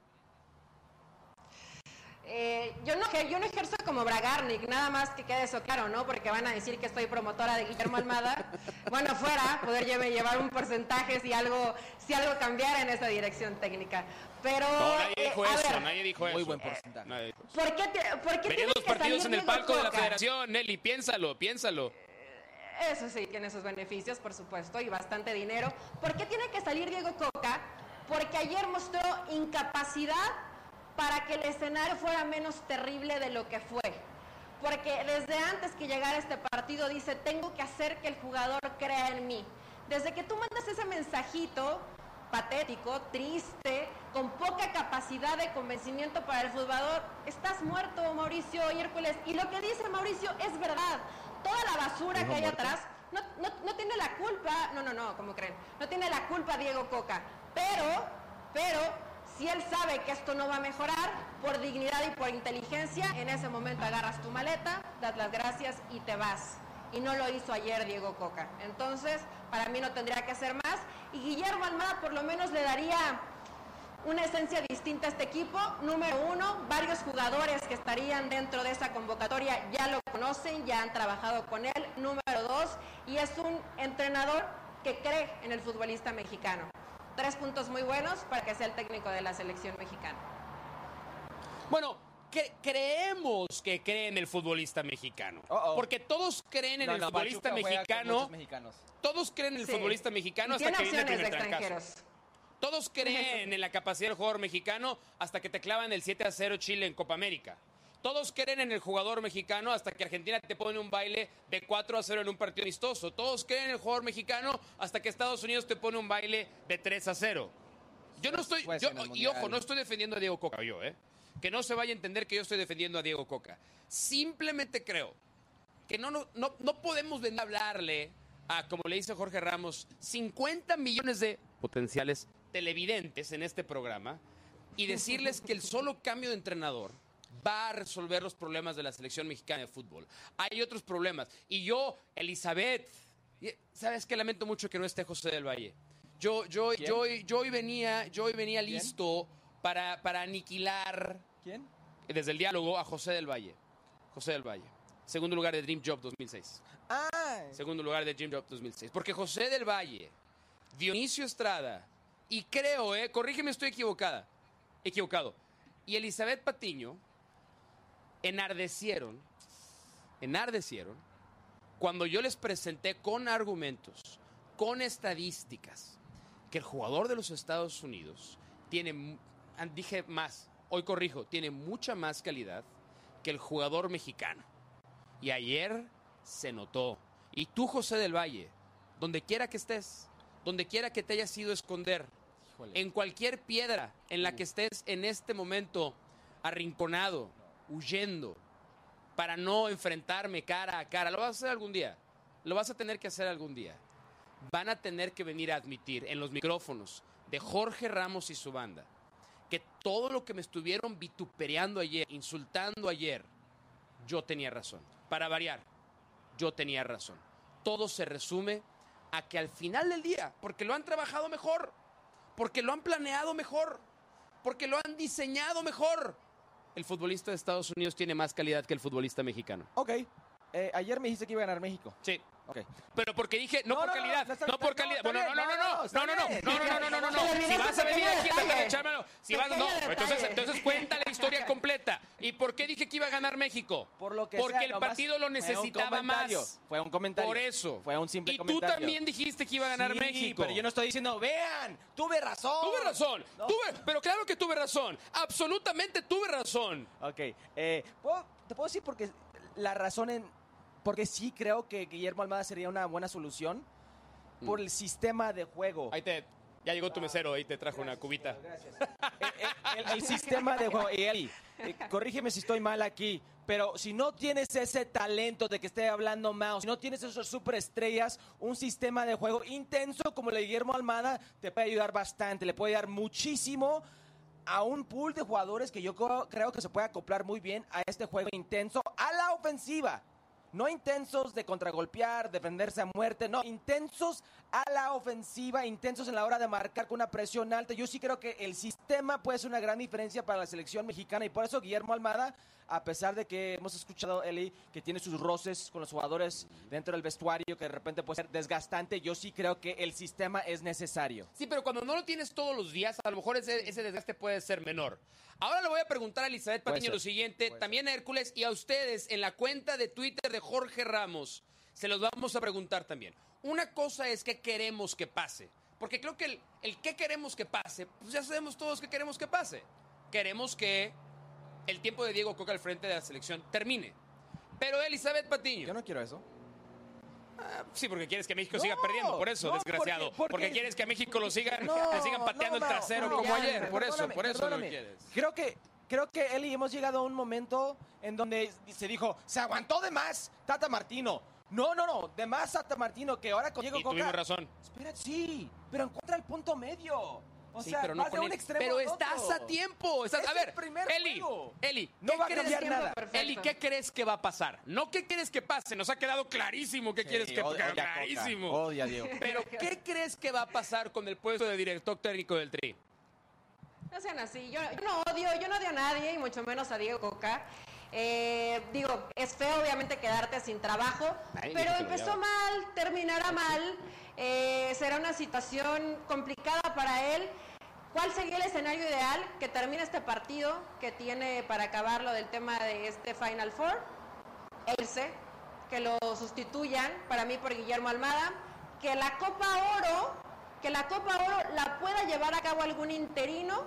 Eh, yo, no, yo no ejerzo como Bragarnik, nada más que quede eso claro, ¿no? Porque van a decir que estoy promotora de Guillermo Almada. bueno, fuera, poder llevar un porcentaje si algo, si algo cambiara en esa dirección técnica. Pero. nadie eh, dijo eso, nadie dijo eso. Muy buen porcentaje. ¿Por qué, por qué dos partidos en el palco de la federación, Nelly, piénsalo, piénsalo. Eh, eso sí, tiene sus beneficios, por supuesto, y bastante dinero. ¿Por qué tiene que salir Diego Coca? Porque ayer mostró incapacidad para que el escenario fuera menos terrible de lo que fue. Porque desde antes que llegara este partido dice, tengo que hacer que el jugador crea en mí. Desde que tú mandas ese mensajito patético, triste, con poca capacidad de convencimiento para el jugador, estás muerto, Mauricio Hércules. Y lo que dice Mauricio es verdad. Toda la basura que hay atrás no, no, tiene la culpa, no, no, no, como creen, no tiene la culpa Diego Coca. Pero, pero Si él sabe que esto no va a mejorar, por dignidad y por inteligencia, en ese momento agarras tu maleta, das las gracias y te vas. Y no lo hizo ayer Diego Coca. Entonces, para mí no tendría que hacer más. Y Guillermo Almada por lo menos le daría una esencia distinta a este equipo. Número uno, varios jugadores que estarían dentro de esa convocatoria ya lo conocen, ya han trabajado con él. Número dos, y es un entrenador que cree en el futbolista mexicano tres puntos muy buenos para que sea el técnico de la selección mexicana. Bueno, creemos que cree en el futbolista mexicano. Porque todos creen en el futbolista mexicano. Todos creen en el futbolista mexicano hasta que viene el primer Todos creen en la capacidad del jugador mexicano hasta que te clavan el 7 a 0 Chile en Copa América. Todos creen en el jugador mexicano hasta que Argentina te pone un baile de 4 a 0 en un partido amistoso. Todos creen en el jugador mexicano hasta que Estados Unidos te pone un baile de 3 a 0. Yo no estoy, y ojo, no estoy defendiendo a Diego Coca, yo, ¿eh? Que no se vaya a entender que yo estoy defendiendo a Diego Coca. Simplemente creo que no, no, no, no podemos venir a hablarle a, como le dice Jorge Ramos, 50 millones de potenciales televidentes en este programa y decirles que el solo cambio de entrenador va a resolver los problemas de la selección mexicana de fútbol. Hay otros problemas. Y yo, Elizabeth, ¿sabes qué? Lamento mucho que no esté José del Valle. Yo, yo, yo, yo hoy venía, yo hoy venía listo para, para aniquilar. ¿Quién? Desde el diálogo a José del Valle. José del Valle. Segundo lugar de Dream Job 2006. Ah. Segundo lugar de Dream Job 2006. Porque José del Valle, Dionisio Estrada, y creo, eh, corrígeme, estoy equivocada. Equivocado. Y Elizabeth Patiño enardecieron, enardecieron, cuando yo les presenté con argumentos, con estadísticas, que el jugador de los Estados Unidos tiene, dije más, hoy corrijo, tiene mucha más calidad que el jugador mexicano. Y ayer se notó. Y tú, José del Valle, donde quiera que estés, donde quiera que te hayas ido a esconder, en cualquier piedra en la que estés en este momento arrinconado, huyendo para no enfrentarme cara a cara. Lo vas a hacer algún día. Lo vas a tener que hacer algún día. Van a tener que venir a admitir en los micrófonos de Jorge Ramos y su banda que todo lo que me estuvieron vituperando ayer, insultando ayer, yo tenía razón. Para variar, yo tenía razón. Todo se resume a que al final del día, porque lo han trabajado mejor, porque lo han planeado mejor, porque lo han diseñado mejor, el futbolista de Estados Unidos tiene más calidad que el futbolista mexicano. Ok. Eh, ayer me dijiste que iba a ganar México. Sí. Okay. Pero porque dije, no, por calidad, no, por calidad. Bueno, no, no, no, no, no, no, no, no, no, no, no, no, Si vas a venir aquí a echármelo, si vas, no, entonces, entonces cuenta la historia completa. ¿Y por qué dije que iba a ganar México? Por lo que Porque el partido lo necesitaba más. Fue un comentario. Por eso. Fue un simple comentario. Y tú también dijiste que iba a ganar México. pero yo no estoy diciendo, vean, tuve razón. Tuve razón, tuve, pero claro que tuve razón. Absolutamente tuve razón. Ok, eh, te puedo decir porque la razón en porque sí creo que Guillermo Almada sería una buena solución por mm. el sistema de juego. Ahí te, ya llegó tu mesero, ahí te trajo una cubita. Gracias. Eh, eh, el, sistema de juego. Y eh, corrígeme si estoy mal aquí, pero si no tienes ese talento de que esté hablando Mao, si no tienes esos superestrellas, un sistema de juego intenso como el de Guillermo Almada te puede ayudar bastante, le puede ayudar muchísimo a un pool de jugadores que yo creo que se puede acoplar muy bien a este juego intenso a la ofensiva. No intensos de contragolpear, defenderse a muerte, no, intensos a la ofensiva, intensos en la hora de marcar con una presión alta. Yo sí creo que el sistema puede ser una gran diferencia para la selección mexicana y por eso Guillermo Almada, a pesar de que hemos escuchado, Eli, que tiene sus roces con los jugadores dentro del vestuario, que de repente puede ser desgastante, yo sí creo que el sistema es necesario. Sí, pero cuando no lo tienes todos los días, a lo mejor ese, ese desgaste puede ser menor. Ahora le voy a preguntar a Elizabeth Patiño lo siguiente, también a Hércules y a ustedes en la cuenta de Twitter de Jorge Ramos. Se los vamos a preguntar también. Una cosa es que queremos que pase. Porque creo que el, el qué queremos que pase, pues ya sabemos todos que queremos que pase. Queremos que el tiempo de Diego Coca al frente de la selección termine. Pero Elizabeth Patiño. Yo no quiero eso. Ah, sí, porque quieres que México siga perdiendo, por eso, desgraciado. Porque, quieres que a México lo sigan, sigan pateando el trasero como ayer, por eso, por eso lo quieres. Creo que creo que Eli hemos llegado a un momento en donde se dijo, se aguantó de más Tata Martino. No, no, no, de más Tata Martino que ahora con Diego y Coca. razón. Espera, sí, pero encuentra el punto medio. O sí, sea, pero no vas de con un él. extremo Pero al estás otro. a tiempo. Estás, Es a el ver, primer Eli, juego. Eli, No ¿qué va a crees cambiar que- nada. Perfecto. Eli, ¿qué crees que va a pasar? No, ¿qué quieres que pase? Nos ha quedado clarísimo qué quieres que odia pase. a Coca. Clarísimo. Odia a Diego. Pero, ¿qué crees que va a pasar con el puesto de director técnico del Tri? No sean así. Yo, yo no odio, yo no odio a nadie y mucho menos a Diego Coca. Eh, digo, es feo obviamente quedarte sin trabajo, Nadie pero que lo empezó odiaba. mal, terminará mal. eh, será una situación complicada para él. ¿Cuál sería el escenario ideal? Que termine este partido que tiene para acabar lo del tema de este Final Four. Irse, que lo sustituyan para mí por Guillermo Almada, que la Copa Oro, que la Copa Oro la pueda llevar a cabo algún interino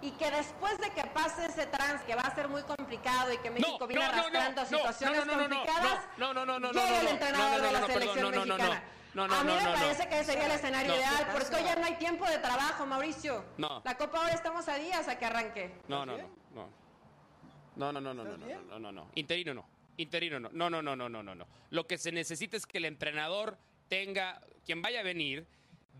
y que después de que pase ese trans que va a ser muy complicado y que México viene arrastrando situaciones complicadas, no, no, no, no, no, no, el no, entrenador no, no, no, no, no, no, no, no, no, no, no. A mí me parece que sería el escenario ideal, porque hoy ya no hay tiempo de trabajo, Mauricio. No. La Copa ahora estamos a días a que arranque. No, no, no, no. No, no, no, no, no, no, no, no. Interino no. Interino no. No, no, no, no, no, no, no. Lo que se necesita es que el entrenador tenga, quien vaya a venir,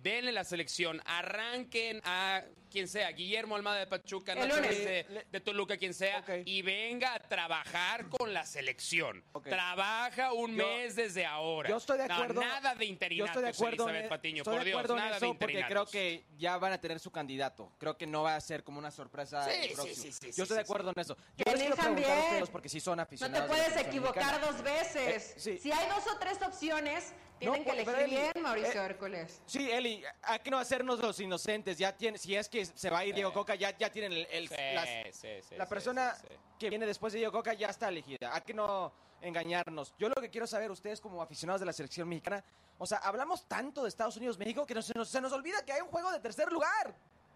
denle la selección, arranquen a quien sea, Guillermo Almada de Pachuca, Nacho de, de Toluca, quien sea, y venga a trabajar con la selección. Trabaja un Yo- mes desde ahora. Yo estoy de No, acuerdo. nada de Yo interinatos, estoy de acuerdo, Elizabeth Patiño, estoy por de Dios, acuerdo en nada de eso porque creo que ya van a tener su candidato. Creo que no va a ser como una sorpresa Sí, el sí, próximo. sí, sí, Yo estoy sí, de acuerdo en eso. Yo les quiero elijan preguntar a bien. ustedes porque sí son No aficionados. te de la puedes equivocar mexicana. dos veces. Eh, sí. Si hay dos o tres opciones, tienen No, que pero, elegir Eli, bien, Mauricio eh, Hércules. Sí, Eli, hay que no hacernos los inocentes. Ya tiene, si es que se va a ir Diego Coca, ya, ya tienen el, el- Sí, las- sí, sí, la sí, persona sí, sí. que viene después de Diego Coca ya está elegida. Hay que no engañarnos. Yo lo que quiero saber, ustedes como aficionados de la selección mexicana, o sea, hablamos tanto de Estados Unidos-México que nos- se, nos, se nos olvida que hay un juego de tercer lugar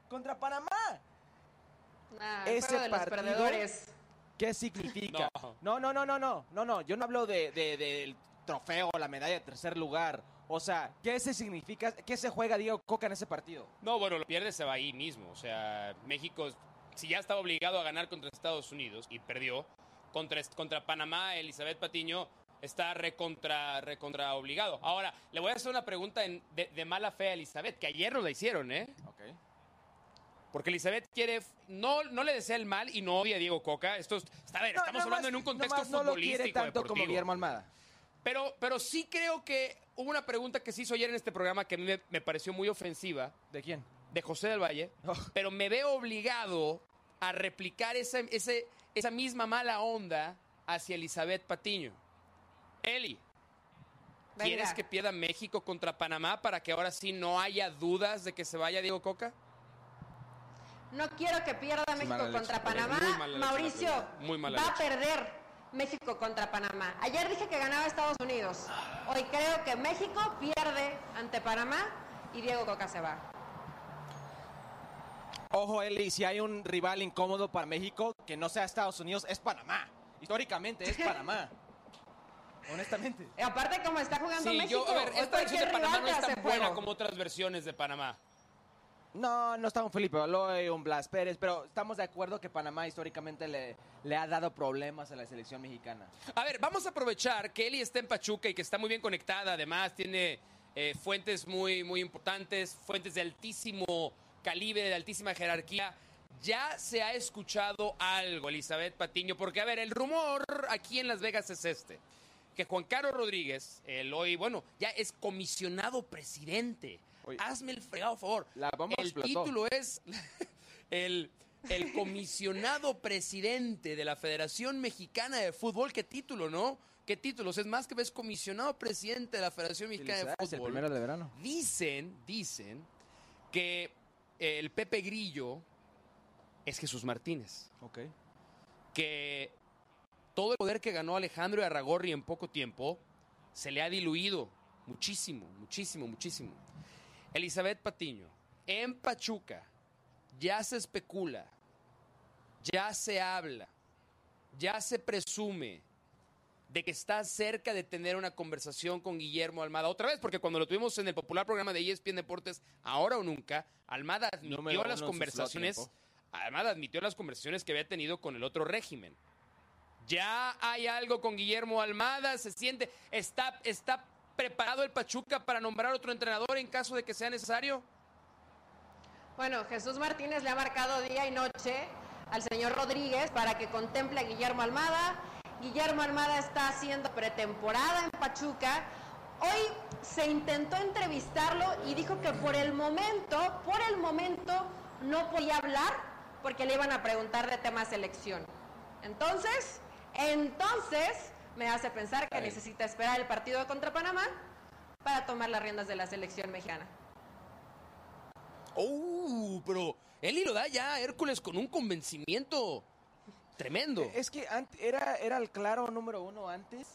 contra Panamá. Ah, el ese de los partido- perdedores. ¿Qué significa? No. No, no, no, no, no, no, no. Yo no hablo de, de- del trofeo, la medalla de tercer lugar. O sea, ¿qué se significa? ¿Qué se juega Diego Coca en ese partido? No, bueno, lo pierde se va ahí mismo. O sea, México, si ya estaba obligado a ganar contra Estados Unidos y perdió, contra, contra Panamá, Elizabeth Patiño está recontra, recontra obligado. Ahora, le voy a hacer una pregunta en- de, de mala fe a Elizabeth, que ayer nos la hicieron, ¿eh? Ok. Porque Elizabeth quiere, no, no le desea el mal y no odia a Diego Coca. Esto es- está a ver, estamos hablando en un contexto no lo quiere futbolístico, tanto como deportivo. Guillermo Almada. Pero, pero sí creo que hubo una pregunta que se hizo ayer en este programa que a mí me, me pareció muy ofensiva. ¿De quién? de José del Valle, Oh. pero me veo obligado a replicar ese, ese- esa misma mala onda hacia Elizabeth Patiño. Eli, ¿quieres Venga. que pierda México contra Panamá para que ahora sí no haya dudas de que se vaya Diego Coca? No quiero que pierda México contra Panamá. muy Mauricio muy mala va a perder México contra Panamá. Ayer dije que ganaba Estados Unidos. Hoy creo que México pierde ante Panamá y Diego Coca se va. Ojo, Eli, si hay un rival incómodo para México que no sea Estados Unidos, es Panamá. Históricamente es Panamá. Honestamente. Y aparte, como está jugando Sí, México, yo, a ver, hoy esta versión de Panamá rival no es tan buena como otras versiones de Panamá. No, no está un Felipe Aloy, un Blas Pérez, pero estamos de acuerdo que Panamá históricamente le, le ha dado problemas a la selección mexicana. A ver, vamos a aprovechar que Eli está en Pachuca y que está muy bien conectada. Además, tiene eh, fuentes muy, muy importantes, fuentes de altísimo calibre, de altísima jerarquía. Ya se ha escuchado algo, Elizabeth Patiño, porque, a ver, el rumor aquí en Las Vegas es este. Que Juan Carlos Rodríguez, el hoy, bueno, ya es comisionado presidente. Oye. Hazme el fregado favor. La bomba el explotó. título es el, el comisionado presidente de la Federación Mexicana de Fútbol. ¿Qué título, no? ¿Qué títulos? Es más que ves comisionado presidente de la Federación Mexicana de el Fútbol. primero de verano. Dicen, dicen que el Pepe Grillo es Jesús Martínez. Ok. Que todo el poder que ganó Alejandro Arragorri en poco tiempo se le ha diluido muchísimo, muchísimo, muchísimo. Elizabeth Patiño, en Pachuca ya se especula, ya se habla, ya se presume de que está cerca de tener una conversación con Guillermo Almada. Otra vez, porque cuando lo tuvimos en el popular programa de ESPN Deportes, ahora o nunca, Almada admitió las conversaciones. Almada admitió las conversaciones que había tenido con el otro régimen. Ya hay algo con Guillermo Almada, se siente, está, está preparado el Pachuca para nombrar otro entrenador en caso de que sea necesario. Bueno, Jesús Martínez le ha marcado día y noche al señor Rodríguez para que contemple a Guillermo Almada. Guillermo Almada está haciendo pretemporada en Pachuca. Hoy se intentó entrevistarlo y dijo que por el momento, por el momento, no podía hablar porque le iban a preguntar de tema selección. Entonces, entonces me hace pensar que necesita esperar el partido contra Panamá para tomar las riendas de la selección mexicana. ¡Oh! Pero Eli lo da ya a Hércules con un convencimiento tremendo. Es que era, era el claro número uno antes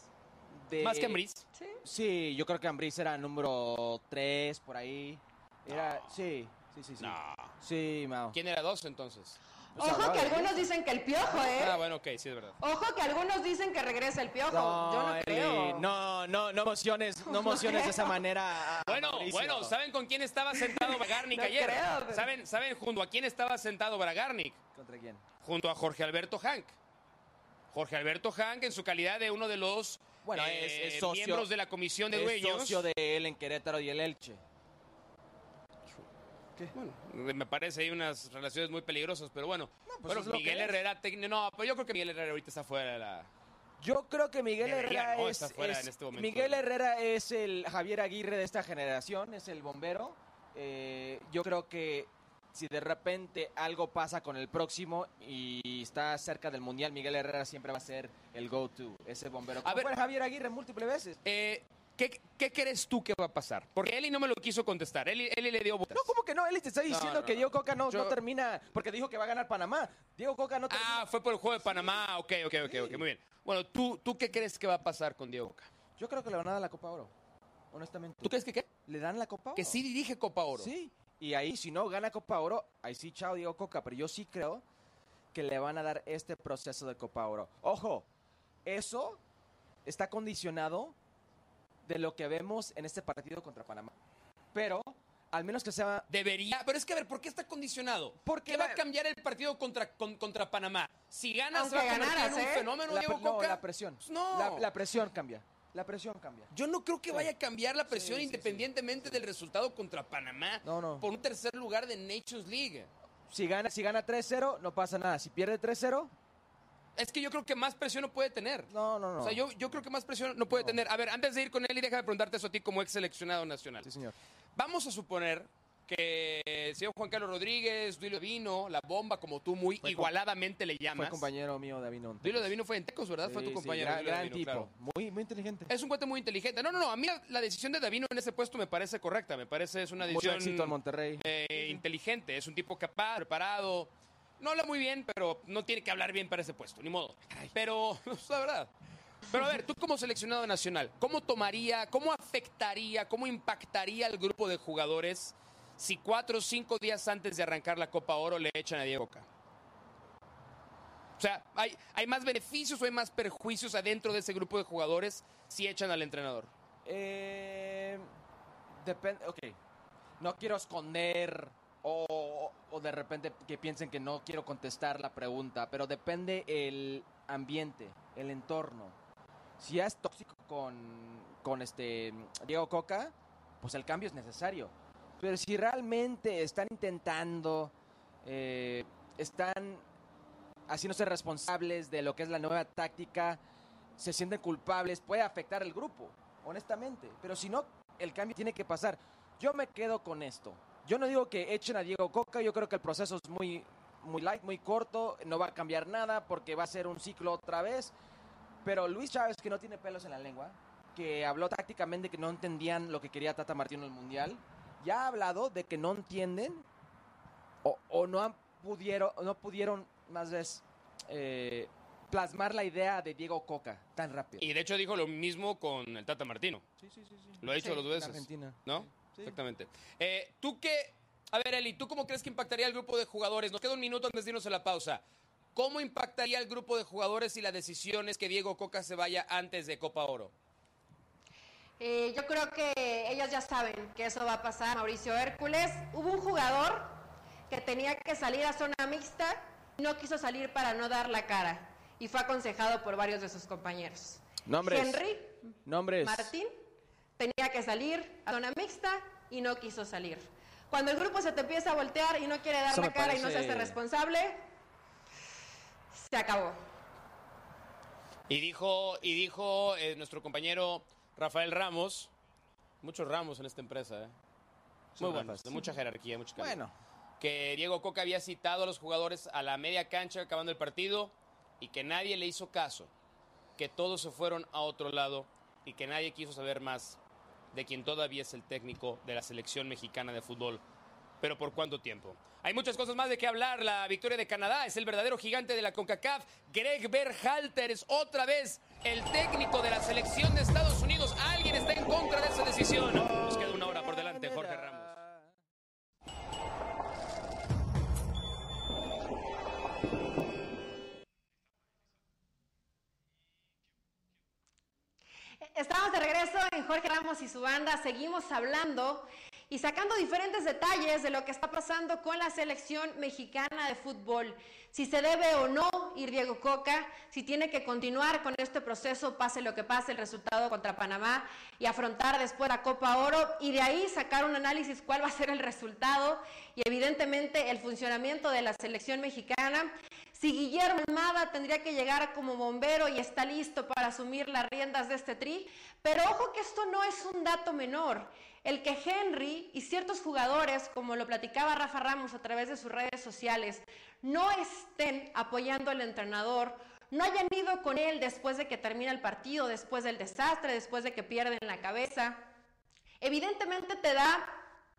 de... Más que Ambris. Sí. Sí, yo creo que Ambris era número tres, por ahí. Era, sí, sí, sí, sí. No. Sí, Mao. ¿Quién era dos entonces? O sea, Ojo no, que ¿eh? algunos dicen que el piojo, ¿eh? Ah, bueno, ok, sí es verdad. Ojo que algunos dicen que regresa el piojo. Yo no Eli, creo. no, no, no emociones, no emociones de esa manera. Bueno, Mauricio. bueno, ¿saben con quién estaba sentado Bragarnik No ayer? creo, pero- ¿Saben, ¿Saben junto a quién estaba sentado Bragarnik? ¿Contra quién? Junto a Jorge Alberto Hank. Jorge Alberto Hank en su calidad de uno de los Bueno, eh, es- es socio- miembros de la comisión de Es dueños. socio de él en Querétaro y el Elche. Bueno, me parece hay unas relaciones muy peligrosas, pero bueno. pues bueno, es lo que Miguel. Herrera, técnico- no, pero yo creo que Miguel Herrera ahorita está fuera de la... Yo creo que Miguel Herrera ¿no? es, en este momento. Miguel Herrera es el Javier Aguirre de esta generación, es el bombero. Eh, yo creo que si de repente algo pasa con el próximo y está cerca del mundial, Miguel Herrera siempre va a ser el go-to, ese bombero. Como ver. Javier Aguirre múltiples veces. Eh, ¿qué, ¿Qué crees tú que va a pasar? Porque Eli no me lo quiso contestar. Eli, Eli le dio botas. No, ¿cómo que no? Él te está diciendo no, que. Diego Coca no, Yo- no termina porque dijo que va a ganar Panamá. Diego Coca no termina. Ah, fue por el juego de Panamá. Ok, ok, ok, ok, muy bien. Bueno, ¿tú, ¿tú qué crees que va a pasar con Diego Coca? Yo creo que le van a dar la Copa Oro, honestamente. ¿Tú crees que qué? ¿Le dan la Copa Oro? Que sí dirige Copa Oro. Sí, y ahí si no gana Copa Oro, ahí sí, chao Diego Coca, pero yo sí creo que le van a dar este proceso de Copa Oro. Ojo, eso está condicionado de lo que vemos en este partido contra Panamá. Pero, al menos que sea... Debería, pero es que a ver, ¿por qué está condicionado? Porque ¿Qué va a cambiar el partido contra, con- contra Panamá? Si ganas, Aunque va a en un ¿eh? fenómeno La, Diego pre- no, Coca. la presión. Pues no. La, la presión cambia. La presión cambia. Yo no creo que vaya a cambiar la presión Sí, sí, independientemente del resultado contra Panamá No, no. por un tercer lugar de Nations League. Si gana, si gana 3-0, no pasa nada. Si pierde 3-0, Es que yo creo que más presión no puede tener. no, no, no. O sea, yo, yo creo que más presión no puede tener. A ver, antes de ir con él, y déjame preguntarte eso a ti como ex seleccionado nacional. Sí, señor. Vamos a suponer que el señor Juan Carlos Rodríguez, Duilio Vino, la bomba, como tú muy Fue igualadamente le llamas. Fue compañero mío de Avinón. Duilio de Vino fue en Tecos, ¿verdad? fue tu sí, compañero. gran, Davino, tipo. claro. Muy, muy inteligente. Es un cuate muy inteligente. No, no, no. A mí la, decisión de Davino en ese puesto me parece correcta. Me parece es una Mucho decisión éxito en Monterrey. eh, inteligente. Es un tipo capaz, preparado. No habla muy bien, pero no tiene que hablar bien para ese puesto, ni modo. Pero, es la verdad. Pero a ver, tú como seleccionado nacional, ¿cómo tomaría, cómo afectaría, cómo impactaría al grupo de jugadores si cuatro o cinco días antes de arrancar la Copa Oro le echan a Diego Coca? O sea, ¿hay, ¿hay más beneficios o hay más perjuicios adentro de ese grupo de jugadores si echan al entrenador? Eh, depende, ok. No quiero esconder o, o de repente que piensen que no quiero contestar la pregunta, pero depende el ambiente, el entorno. Si es tóxico con, con este Diego Coca, pues el cambio es necesario. Pero si realmente están intentando, eh, están haciéndose responsables de lo que es la nueva táctica, se sienten culpables, puede afectar el grupo, honestamente. Pero si no, el cambio tiene que pasar. Yo me quedo con esto. Yo no digo que echen a Diego Coca, yo creo que el proceso es muy, muy light, muy corto, no va a cambiar nada porque va a ser un ciclo otra vez. Pero Luis Chávez, que no tiene pelos en la lengua, que habló tácticamente que no entendían lo que quería Tata Martino en el Mundial, ya ha hablado de que no entienden o, o no, han pudieron, no pudieron más vez eh, plasmar la idea de Diego Coca tan rápido. Y de hecho dijo lo mismo con el Tata Martino. Sí, sí, sí, sí. Lo ha dicho Sí, dos En veces. Argentina. ¿No? Sí. Exactamente. Eh, ¿Tú qué? A ver, Eli, ¿tú cómo crees que impactaría al grupo de jugadores? Nos queda un minuto antes de irnos a la pausa. ¿Cómo impactaría al grupo de jugadores si la decisión es que Diego Coca se vaya antes de Copa Oro? Eh, yo creo que ellos ya saben que eso va a pasar. Mauricio Hércules, hubo un jugador que tenía que salir a zona mixta y no quiso salir para no dar la cara y fue aconsejado por varios de sus compañeros. Nombres. Henry Nombres. Martín tenía que salir a zona mixta y no quiso salir. Cuando el grupo se te empieza a voltear y no quiere dar Eso la cara y no se hace responsable, se acabó. Y dijo, y dijo eh, nuestro compañero Rafael Ramos, muchos Ramos en esta empresa, ¿eh? Muy buenos, de mucha jerarquía, mucha calidad. Bueno, que Diego Coca había citado a los jugadores a la media cancha acabando el partido y que nadie le hizo caso, que todos se fueron a otro lado y que nadie quiso saber más de quien todavía es el técnico de la selección mexicana de fútbol. Pero ¿por cuánto tiempo? Hay muchas cosas más de qué hablar. La victoria de Canadá es el verdadero gigante de la CONCACAF. Greg Berhalter es otra vez el técnico de la selección de Estados Unidos. Alguien está en contra de esa decisión. Y su banda. Seguimos hablando y sacando diferentes detalles de lo que está pasando con la selección mexicana de fútbol. Si se debe o no ir Diego Coca, si tiene que continuar con este proceso, pase lo que pase, el resultado contra Panamá y afrontar después la Copa Oro y de ahí sacar un análisis cuál va a ser el resultado y evidentemente el funcionamiento de la selección mexicana. Si Guillermo Almada tendría que llegar como bombero y está listo para asumir las riendas de este tri, pero ojo que esto no es un dato menor. El que Henry y ciertos jugadores, como lo platicaba Rafa Ramos a través de sus redes sociales, no estén apoyando al entrenador, no hayan ido con él después de que termina el partido, después del desastre, después de que pierden la cabeza, evidentemente te da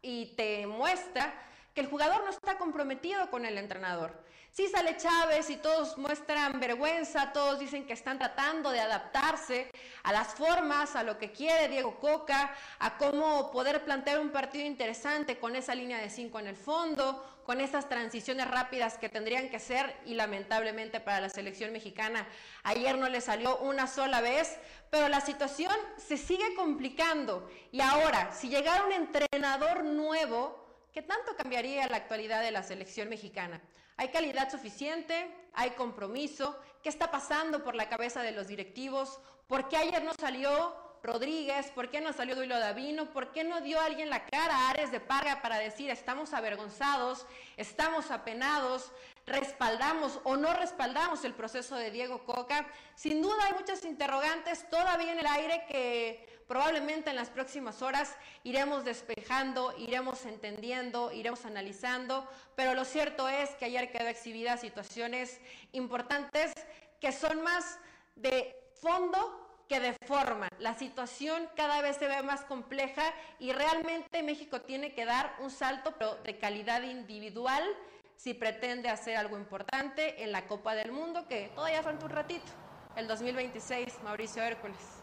y te muestra que el jugador no está comprometido con el entrenador. Sí sale Chávez y todos muestran vergüenza, todos dicen que están tratando de adaptarse a las formas, a lo que quiere Diego Coca, a cómo poder plantear un partido interesante con esa línea de cinco en el fondo, con esas transiciones rápidas que tendrían que ser y lamentablemente para la selección mexicana ayer no le salió una sola vez, pero la situación se sigue complicando y ahora si llegara un entrenador nuevo, ¿qué tanto cambiaría la actualidad de la selección mexicana? ¿Hay calidad suficiente? ¿Hay compromiso? ¿Qué está pasando por la cabeza de los directivos? ¿Por qué ayer no salió Rodríguez? ¿Por qué no salió Duilo Davino? ¿Por qué no dio alguien la cara a Ares de Parga para decir estamos avergonzados, estamos apenados, respaldamos o no respaldamos el proceso de Diego Coca? Sin duda hay muchas interrogantes todavía en el aire que probablemente en las próximas horas iremos despejando, iremos entendiendo, iremos analizando, pero lo cierto es que ayer quedó exhibidas situaciones importantes que son más de fondo que de forma. La situación cada vez se ve más compleja y realmente México tiene que dar un salto pero de calidad individual si pretende hacer algo importante en la Copa del Mundo, que todavía falta un ratito, el 2026, Mauricio Hércules.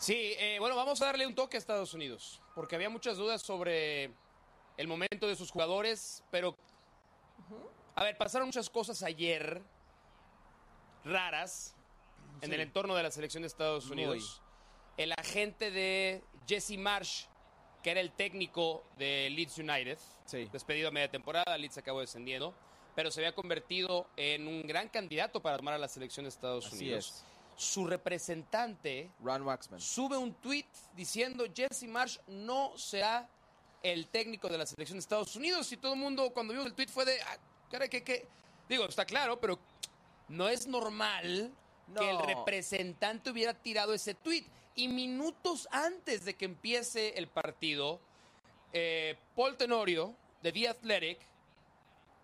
Sí, eh, bueno, vamos a darle un toque a Estados Unidos, porque había muchas dudas sobre el momento de sus jugadores, pero, a ver, pasaron muchas cosas ayer raras en Sí. el entorno de la selección de Estados Muy. Unidos. El agente de Jesse Marsh, que era el técnico de Leeds United, Sí. despedido a media temporada, Leeds acabó descendiendo, pero se había convertido en un gran candidato para tomar a la selección de Estados Así Unidos. es. Su representante Ron Waxman. sube un tweet diciendo Jesse Marsh no será el técnico de la selección de Estados Unidos y todo el mundo cuando vio el tweet fue de ah, caray, ¿qué, qué? digo está claro pero no es normal que el representante hubiera tirado ese tweet y minutos antes de que empiece el partido eh, Paul Tenorio de The Athletic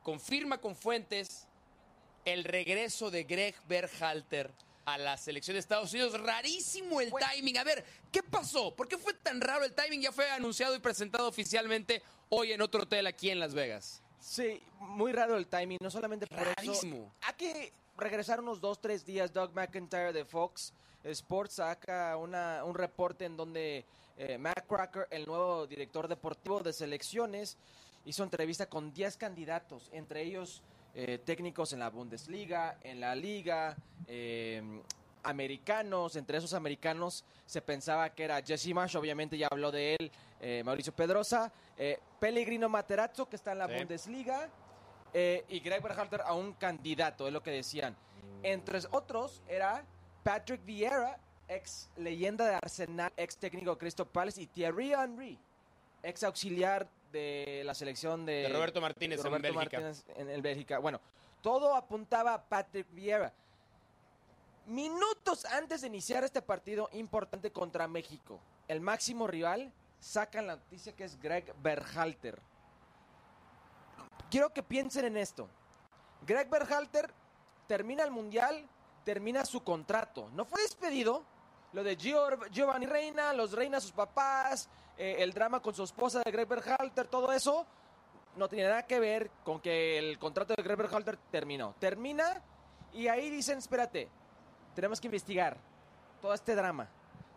confirma con fuentes el regreso de Greg Berhalter a la selección de Estados Unidos. Rarísimo el timing. A ver, ¿qué pasó? ¿Por qué fue tan raro el timing? Ya fue anunciado y presentado oficialmente hoy en otro hotel aquí en Las Vegas. Sí, muy raro el timing, no solamente por Rarísimo. eso. Hay que regresar unos dos, tres días. Doug McIntyre de Fox Sports saca una, un reporte en donde eh, Matt Cracker, el nuevo director deportivo de selecciones, hizo entrevista con 10 candidatos, entre ellos eh, técnicos en la Bundesliga, en la Liga, eh, americanos. Entre esos americanos se pensaba que era Jesse Marsh, obviamente ya habló de él, eh, Mauricio Pedrosa, eh, Pellegrino Materazzo, que está en la Sí. Bundesliga, eh, y Greg Berhalter a un candidato, es lo que decían. Entre otros era Patrick Vieira ex leyenda de Arsenal, ex técnico Crystal Palace, y Thierry Henry, ex auxiliar de la selección de, De Roberto Martínez de en Bélgica. Martínez en el Bélgica. Bueno, todo apuntaba a Patrick Vieira. Minutos antes de iniciar este partido importante contra México, el máximo rival saca la noticia que es Greg Berhalter. Quiero que piensen en esto. Greg Berhalter termina el mundial, termina su contrato. No fue despedido. Lo de Gio- Giovanni Reina, los Reina, sus papás, eh, el drama con su esposa de Greg Berhalter, todo eso no tiene nada que ver con que el contrato de Greg Berhalter terminó. Termina y ahí dicen, espérate, tenemos que investigar todo este drama.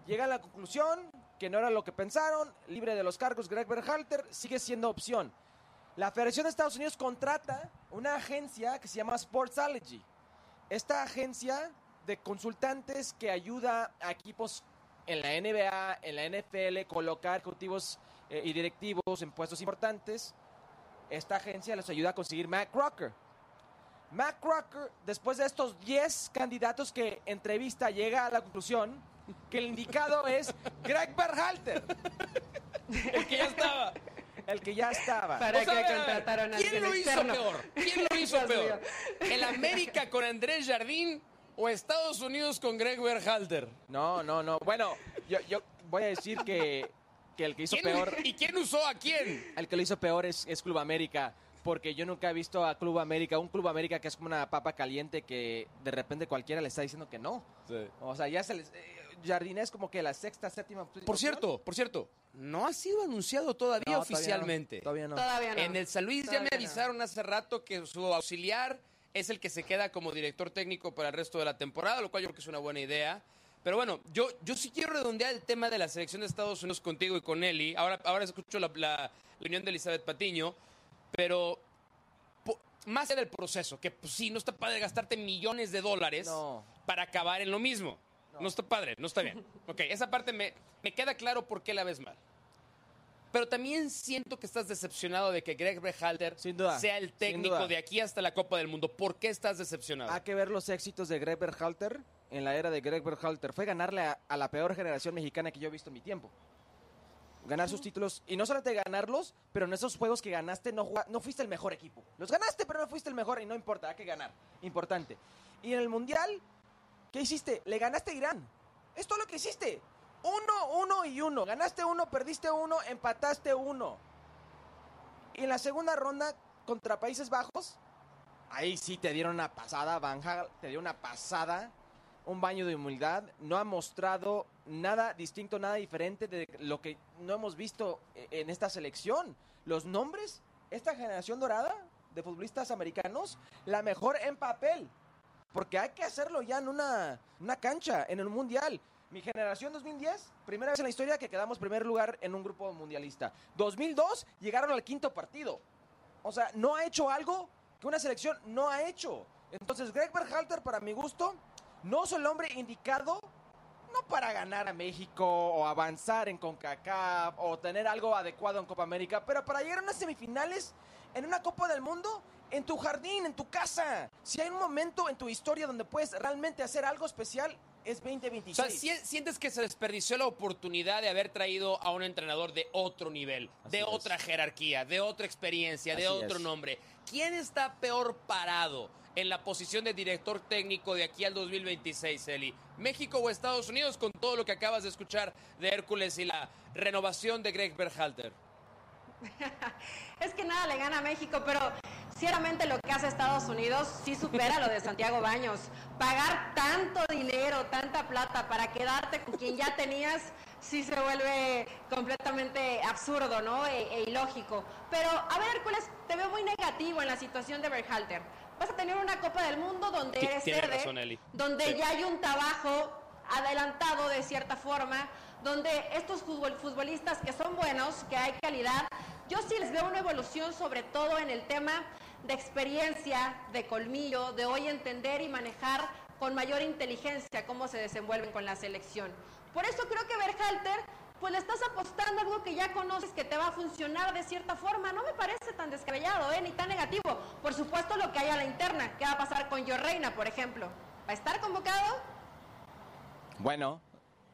Llega a la conclusión que no era lo que pensaron, libre de los cargos, Greg Berhalter sigue siendo opción. La Federación de Estados Unidos contrata una agencia que se llama Sportsology. Esta agencia de consultantes que ayuda a equipos en la NBA, en la NFL, colocar ejecutivos eh, y directivos en puestos importantes. Esta agencia les ayuda a conseguir Matt Crocker. Matt Crocker, después de estos 10 candidatos que entrevista, llega a la conclusión que el indicado es Greg Berhalter, El que ya estaba. el que ya estaba. Para O sea, que a ver, a ver, contrataron a ¿Quién lo hizo externo? peor? ¿Quién lo hizo peor? ¿El América con Andrés Jardín o Estados Unidos con Greg Berhalter? No, no, no. Bueno, yo, yo voy a decir que, que el que hizo ¿Quién- peor, ¿Y quién usó a quién? el que lo hizo peor es, es Club América. Porque yo nunca he visto a Club América, un Club América que es como una papa caliente que de repente cualquiera le está diciendo que no. O sea, ya se les... eh, Jardín es como que la sexta, séptima... Por opción. cierto, por cierto, no ha sido anunciado todavía No, oficialmente. Todavía no. Todavía no. En el San Luis ya me no. avisaron hace rato que su auxiliar es el que se queda como director técnico para el resto de la temporada, lo cual yo creo que es una buena idea. Pero bueno, yo, yo sí quiero redondear el tema de la selección de Estados Unidos contigo y con Eli. Ahora, ahora escucho la, la, la opinión de Elizabeth Patiño, pero po- más allá del proceso, que pues, sí, no está padre gastarte millones de dólares No. para acabar en lo mismo. No. está padre, no está bien. Ok, esa parte me, me queda claro por qué la ves mal. Pero también siento que estás decepcionado de que Greg Berhalter Sin duda, sea el técnico de aquí hasta la Copa del Mundo. ¿Por qué estás decepcionado? Hay que ver los éxitos de Greg Berhalter en la era de Greg Berhalter. Fue ganarle a, a la peor generación mexicana que yo he visto en mi tiempo. Ganar sus títulos, y no solamente ganarlos, pero en esos juegos que ganaste no, no fuiste el mejor equipo. Los ganaste, pero no fuiste el mejor y no importa, hay que ganar. Importante. Y en el Mundial, ¿qué hiciste? Le ganaste a Irán. Es todo lo que hiciste. Uno, uno y uno. Ganaste uno, perdiste uno, empataste uno. Y en la segunda ronda contra Países Bajos, ahí sí te dieron una pasada, Van Gaal te dio una pasada, un baño de humildad. No ha mostrado nada distinto, nada diferente de lo que no hemos visto e- en esta selección. Los nombres, esta generación dorada de futbolistas americanos, la mejor en papel. Porque hay que hacerlo ya en una, una cancha, en el mundial. Mi generación 2010, primera vez en la historia que quedamos primer lugar en un grupo mundialista. 2002, llegaron al quinto partido. O sea, no ha hecho algo que una selección no ha hecho. Entonces, Greg Berhalter, para mi gusto, no es el hombre indicado no para ganar a México o avanzar en CONCACAF o tener algo adecuado en Copa América, pero para llegar a unas semifinales en una Copa del Mundo en tu jardín, en tu casa. Si hay un momento en tu historia donde puedes realmente hacer algo especial, es o 2026. sea, ¿si- ¿sientes que se desperdició la oportunidad de haber traído a un entrenador de otro nivel, Así de es. otra jerarquía, de otra experiencia, de Así otro es. nombre? ¿Quién está peor parado en la posición de director técnico de aquí al 2026, Eli? ¿México o Estados Unidos con todo lo que acabas de escuchar de Hércules y la renovación de Greg Berhalter? Es que nada le gana a México, pero ciertamente lo que hace Estados Unidos sí supera lo de Santiago Baños. Pagar tanto dinero, tanta plata para quedarte con quien ya tenías, sí se vuelve completamente absurdo, ¿no? E, e ilógico. Pero, a ver, Hércules, te veo muy negativo en la situación de Berhalter. Vas a tener una Copa del Mundo donde eres verde, razón, donde Sí. ya hay un trabajo adelantado de cierta forma, donde estos futbol- futbolistas que son buenos, que hay calidad, yo sí les veo una evolución sobre todo en el tema de experiencia, de colmillo, de hoy entender y manejar con mayor inteligencia cómo se desenvuelven con la selección. Por eso creo que Berhalter, pues le estás apostando a algo que ya conoces que te va a funcionar de cierta forma. No me parece tan descabellado, ¿eh? ni tan negativo. Por supuesto lo que hay a la interna. ¿Qué va a pasar con Gio Reina, por ejemplo? ¿Va a estar convocado? Bueno,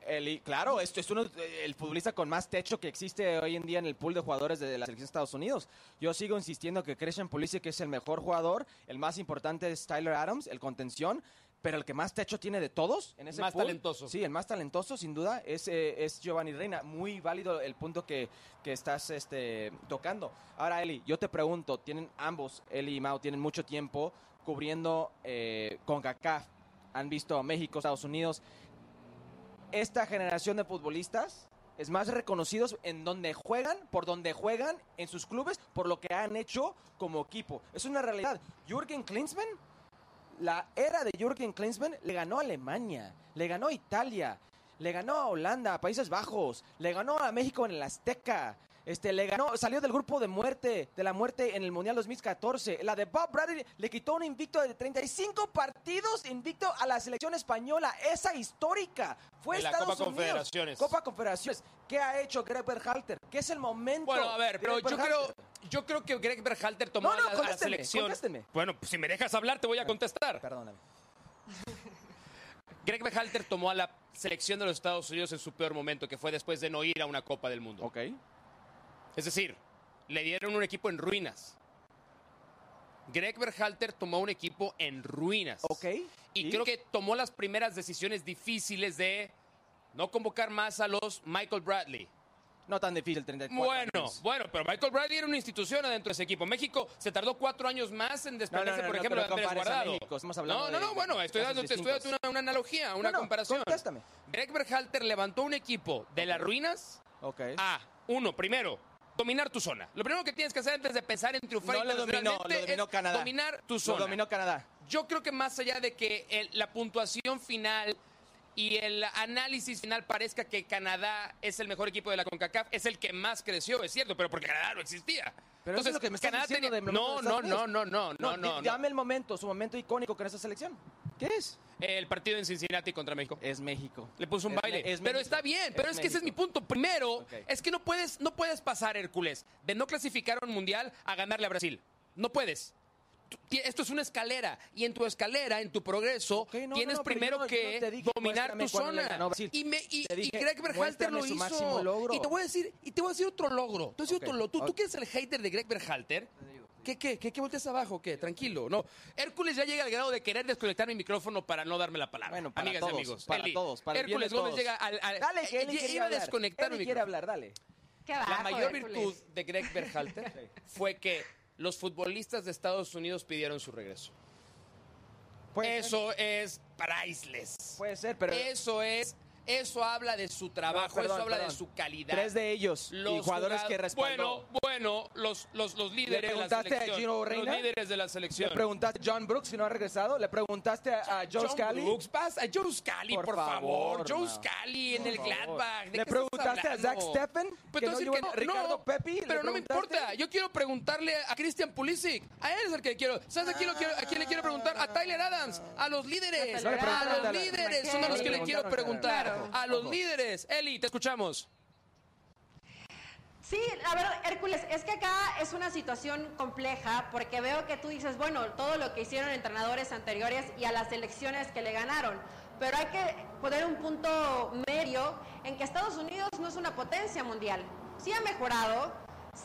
Eli, claro, esto es uno, el futbolista con más techo que existe hoy en día en el pool de jugadores de la selección de Estados Unidos. Yo sigo insistiendo que Christian Pulisic es el mejor jugador, el más importante es Tyler Adams, el contención, pero el que más techo tiene de todos en ese Más pool, talentoso. Sí, el más talentoso, sin duda, es, eh, es Giovanni Reina. Muy válido el punto que, que estás este, tocando. Ahora, Eli, yo te pregunto, tienen ambos, Eli y Mao, tienen mucho tiempo cubriendo eh, con CACAF. Han visto a México, Estados Unidos. Esta generación de futbolistas es más reconocidos en donde juegan, por donde juegan, en sus clubes, por lo que han hecho como equipo. Es una realidad. Jürgen Klinsmann la era de Jürgen Klinsmann le ganó a Alemania, le ganó a Italia, le ganó a Holanda, a Países Bajos, le ganó a México en el Azteca. Este, le ganó, salió del grupo de muerte, de la muerte en el Mundial 2014. La de Bob Bradley le quitó un invicto de 35 partidos invicto a la selección española. Esa histórica. Fue En la Estados Copa Unidos. Confederaciones. Copa Confederaciones. ¿Qué ha hecho Greg Berhalter? ¿Qué es el momento? Bueno, a ver, pero yo creo, yo creo que Greg Berhalter tomó No, la, la selección. contésteme. Bueno, pues si me dejas hablar, te voy a contestar. Perdóname. Greg Berhalter tomó a la selección de los Estados Unidos en su peor momento, que fue después de no ir a una Copa del Mundo. Ok. Es decir, le dieron un equipo en ruinas. Greg Berhalter tomó un equipo en ruinas. Ok. Y creo que tomó las primeras decisiones difíciles de no convocar más a los Michael Bradley. No tan difícil, 34 Bueno, años. bueno, pero Michael Bradley era una institución adentro de ese equipo. México se tardó cuatro años más en desprenderse, No, no, no, por ejemplo, de Andrés Guardado. México, estamos hablando no, no, de- no, bueno, estoy dándote, estoy dándote una, una analogía, una comparación. contéstame. Greg Berhalter levantó un equipo de las ruinas Ok. a, uno, primero, dominar tu zona. Lo primero que tienes que hacer antes de pensar en triunfar No lo dominó, lo dominó Canadá. dominar tu Lo zona. dominó Canadá. Yo creo que más allá de que el- la puntuación final y el análisis final parezca que Canadá es el mejor equipo de la CONCACAF, es el que más creció, es cierto, pero porque Canadá no existía. Pero eso es lo que me estás Canadá diciendo tenía- de No, no, no, no, no, no, no. no. Dame el momento, su momento icónico con esa selección. ¿Qué es? El partido en Cincinnati contra México. Es México. Le puso un Es baile. Es pero está bien, pero es, que ese es mi punto. Primero, es que no puedes, no puedes pasar, Hércules, de no clasificar a un mundial a ganarle a Brasil. No puedes. Esto es una escalera y en tu escalera, en tu progreso, no, tienes no, no, pero primero yo no- yo que dije, dominar tu zona. Y, me, y, dije, Greg Berhalter lo hizo. Y te voy a decir, y te voy a decir otro logro. Te voy a decir otro logro. ¿Tú, ok. tú que eres el hater de Greg Berhalter, ¿Qué, qué, qué, qué volteas abajo? ¿Qué? Tranquilo, no. Hércules ya llega al grado de querer desconectar mi micrófono para no darme la palabra. Bueno, para Amigas todos, y amigos. para Eli, todos, para el bien Hércules de Gómez todos. llega al... al- Dale, que eh, Eli iba quiere a hablar. desconectar Eli mi quiere micrófono. hablar, dale. Qué La mayor Hércules. virtud de Greg Berhalter fue que los futbolistas de Estados Unidos pidieron su regreso. Puede Eso es priceless. puede ser, pero Eso es, eso habla de su trabajo, No, perdón, eso habla de su calidad. tres de ellos y Los jugadores jugad- que respaldó. Bueno, bueno, los, los, los líderes de la preguntaste a selección. Gino Reina? Los líderes de la Le selección. preguntaste a John Brooks si no ha regresado. Le preguntaste a, a Joe John Scally. Brooks, vas a Joe Scally, por, Por favor. favor, Joe. Scally en Por el. Gladbach. ¿de ¿Le qué preguntaste a? Zach Steffen? Pues Que te no Ricardo Pepi, ¿le Pero no me preguntaste? importa. Yo quiero preguntarle a Christian Pulisic. A él es el que quiero. ¿Sabes a quién, lo quiero- a quién le quiero preguntar? A Tyler Adams. A los líderes. No le a los líderes. ¿a Son a los que le quiero preguntar. A los Ojo. líderes. Eli, te escuchamos. Sí, la verdad, Hércules, es que acá es una situación compleja porque veo que tú dices, bueno, todo lo que hicieron entrenadores anteriores y a las elecciones que le ganaron, pero hay que poner un punto medio en que Estados Unidos no es una potencia mundial. Sí ha mejorado,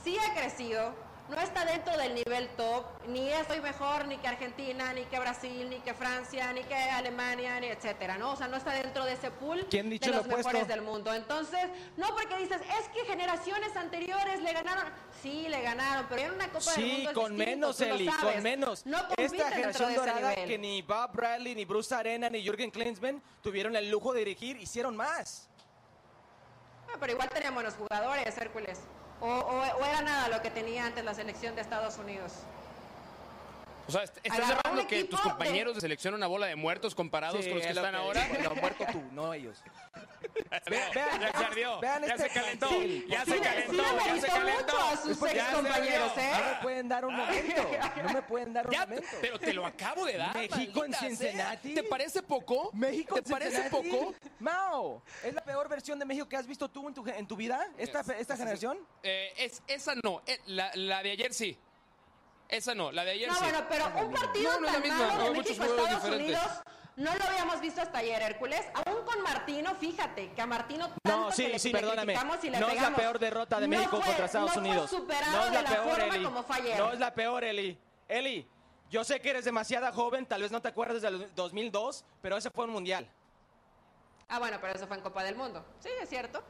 sí ha crecido, no está dentro del nivel top, ni estoy mejor ni que Argentina, ni que Brasil, ni que Francia, ni que Alemania, ni etcétera, ¿no? O sea, no está dentro de ese pool ¿Quién de los mejores del mundo. Entonces, no porque dices, es que generaciones anteriores le ganaron. Sí, le ganaron, pero era una Copa del Sí, Mundo. es con distinto, menos, Eli, con menos. No Esta generación dorada nivel. que ni Bob Bradley, ni Bruce Arena, ni Jürgen Klinsmann tuvieron el lujo de dirigir, hicieron más. Ah, pero igual tenían buenos jugadores, Hércules. O, o- era nada lo que tenía antes la selección de Estados Unidos. O sea, est- ¿estás hablando que tus compañeros de- selección una bola de muertos comparados Sí, con los que es lo están que- ahora? Lo muerto tú, no ellos. Vean, vean, ya se ardió, vean ya este se calentó, plantel. ya Sí se le- calentó, sí ya se calentó. mucho a sus Ya se ex compañeros. ¿eh? No me pueden dar un momento. No me pueden dar un Ya, momento. pero te lo acabo de dar. México en. Cincinnati. ¿Te parece poco? México ¿Te en parece Cincinnati. poco? Mao, ¿es la peor versión de México que has visto tú en tu, en tu vida? ¿Esta, esta generación? Eh, es, esa no, eh, la, la de ayer sí. Esa no, la de ayer No, sí. bueno, pero un partido No, tan malo de muchos México jugadores Estados diferentes. Unidos No lo habíamos visto hasta ayer, Hércules. Aún con Martino, fíjate que a Martino tanto No, sí, que le, sí, le perdóname. criticamos y le No es la peor derrota de no México fue- contra Estados no Unidos. No es la de la peor, forma Eli. como fue ayer. No es la peor, Eli. Eli, yo sé que eres demasiada joven, tal vez no te acuerdas del 2002, pero ese fue un mundial. Ah, bueno, pero eso fue en Copa del Mundo. Sí, es cierto.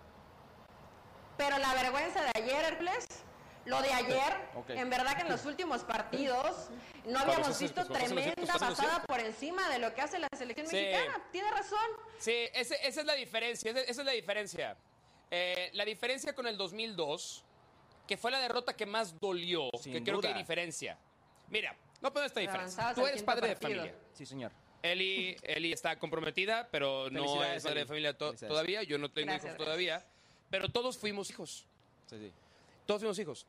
Pero la vergüenza de ayer, Hércules, lo de ayer, en verdad que en los últimos partidos no habíamos visto tremenda pasada por encima de lo que hace la selección Sí. mexicana. Tiene razón. Sí, ese- esa es la diferencia. Esa, esa es la diferencia. Eh, la diferencia con el 2002, que fue la derrota que más dolió, Sin que creo que hay diferencia. Mira, no puedo esta diferencia. Tú eres padre de familia. Sí, señor. Eli, Eli está comprometida, pero no es padre de familia to- todavía. Yo no tengo Gracias, hijos gracias. todavía. Pero todos fuimos hijos. Sí, sí. Todos fuimos hijos.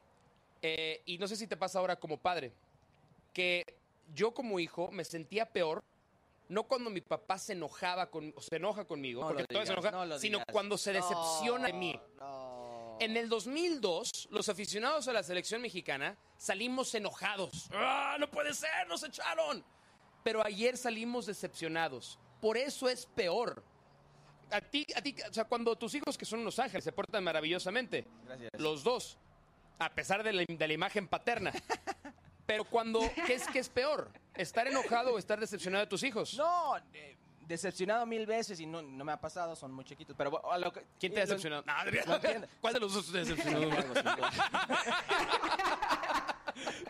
Eh, y no sé si te pasa ahora como padre, que yo como hijo me sentía peor, no cuando mi papá se enojaba con, o se enoja conmigo, No porque se enoja, no sino cuando se decepciona de mí. En el 2002, los aficionados a la selección mexicana salimos enojados. ¡Ah, no puede ser! ¡Nos echaron! Pero ayer salimos decepcionados. Por eso es peor. A ti, a ti, o sea, cuando tus hijos que son unos ángeles se portan maravillosamente, Gracias. los dos, a pesar de la, de la imagen paterna. Pero cuando, ¿qué es, qué es peor? ¿Estar enojado o estar decepcionado de tus hijos? No, eh, decepcionado mil veces y no, no me ha pasado, son muy chiquitos. Pero bueno, a lo que, ¿Quién te ha lo- decepcionado? No, lo entiendo. ¿Cuál de los dos te decepcionó?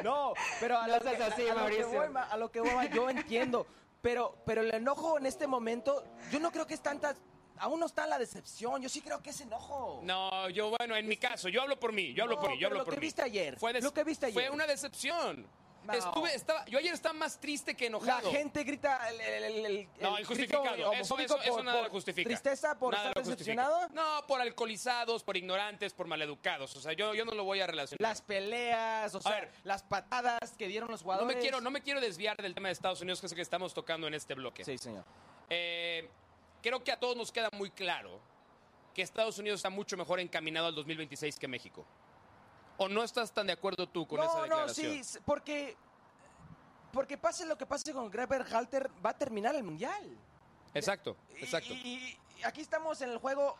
No, pero a No lo, que, así, a- a lo que Mauricio. voy, ma- a lo que voy, ma, yo entiendo. Pero, pero el enojo en este momento, yo no creo que es tanta. Aún no está la decepción. Yo sí creo que es enojo. No, yo, bueno, en mi caso, yo hablo por mí, yo hablo No, por mí, yo pero hablo lo por que viste ayer, Fue lo que viste Fue ayer. una decepción. No. Estuve, estaba, yo ayer estaba más triste que La enojado. gente grita el, el, el- No, el injustificado. Eso, eso, eso por- nada por lo justifica. Tristeza por Nada estar decepcionado. No, por alcoholizados, por ignorantes, por maleducados. O sea, yo, yo no lo voy a relacionar. Las peleas, o sea, ver. las patadas que dieron los no, jugadores. me quiero, no me quiero desviar del tema de Estados Unidos, que es el que estamos tocando en este bloque. Sí, señor. Eh, creo que a todos nos queda muy claro que Estados Unidos está mucho mejor encaminado al 2026 que México. ¿O no estás tan de acuerdo tú con esa no, no, declaración? sí, porque porque pase lo que pase con Greber Halter, va a terminar el mundial. Exacto, Y- exacto. Y, y aquí estamos en el juego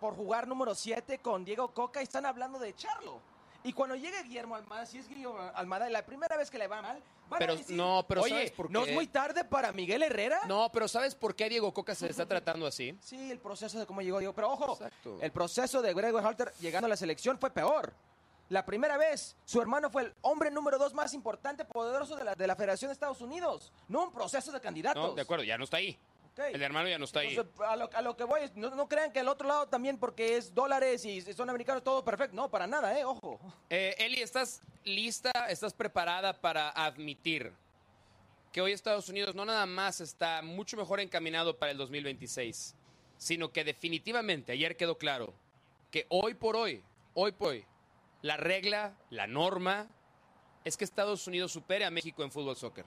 por jugar número 7 con Diego Coca y están hablando de echarlo. Y cuando llegue Guillermo Almada, si es Guillermo Almada, la primera vez que le va mal, van Pero- a decir, no, pero oye, ¿sabes por ¿no qué? es muy tarde para Miguel Herrera? No, pero ¿sabes por qué Diego Coca se le está tratando así? Sí, el proceso de cómo llegó Diego. Pero ojo, Exacto. el proceso de Gregory Halter llegando a la selección fue peor. La primera vez, su hermano fue el hombre número dos más importante, poderoso de la, de la Federación de Estados Unidos. No un proceso de candidatos. No, de acuerdo, ya no está ahí. El hermano ya no está ahí. A, lo, a lo que voy, es, no, no crean que el otro lado también, porque es dólares y son americanos, todo perfecto. No, para nada, ¿eh? Ojo. Eh, Eli, ¿estás lista, estás preparada para admitir que hoy Estados Unidos no nada más está mucho mejor encaminado para el 2026, sino que definitivamente ayer quedó claro que hoy por hoy, hoy por hoy, la regla, la norma, es que Estados Unidos supere a México en fútbol soccer.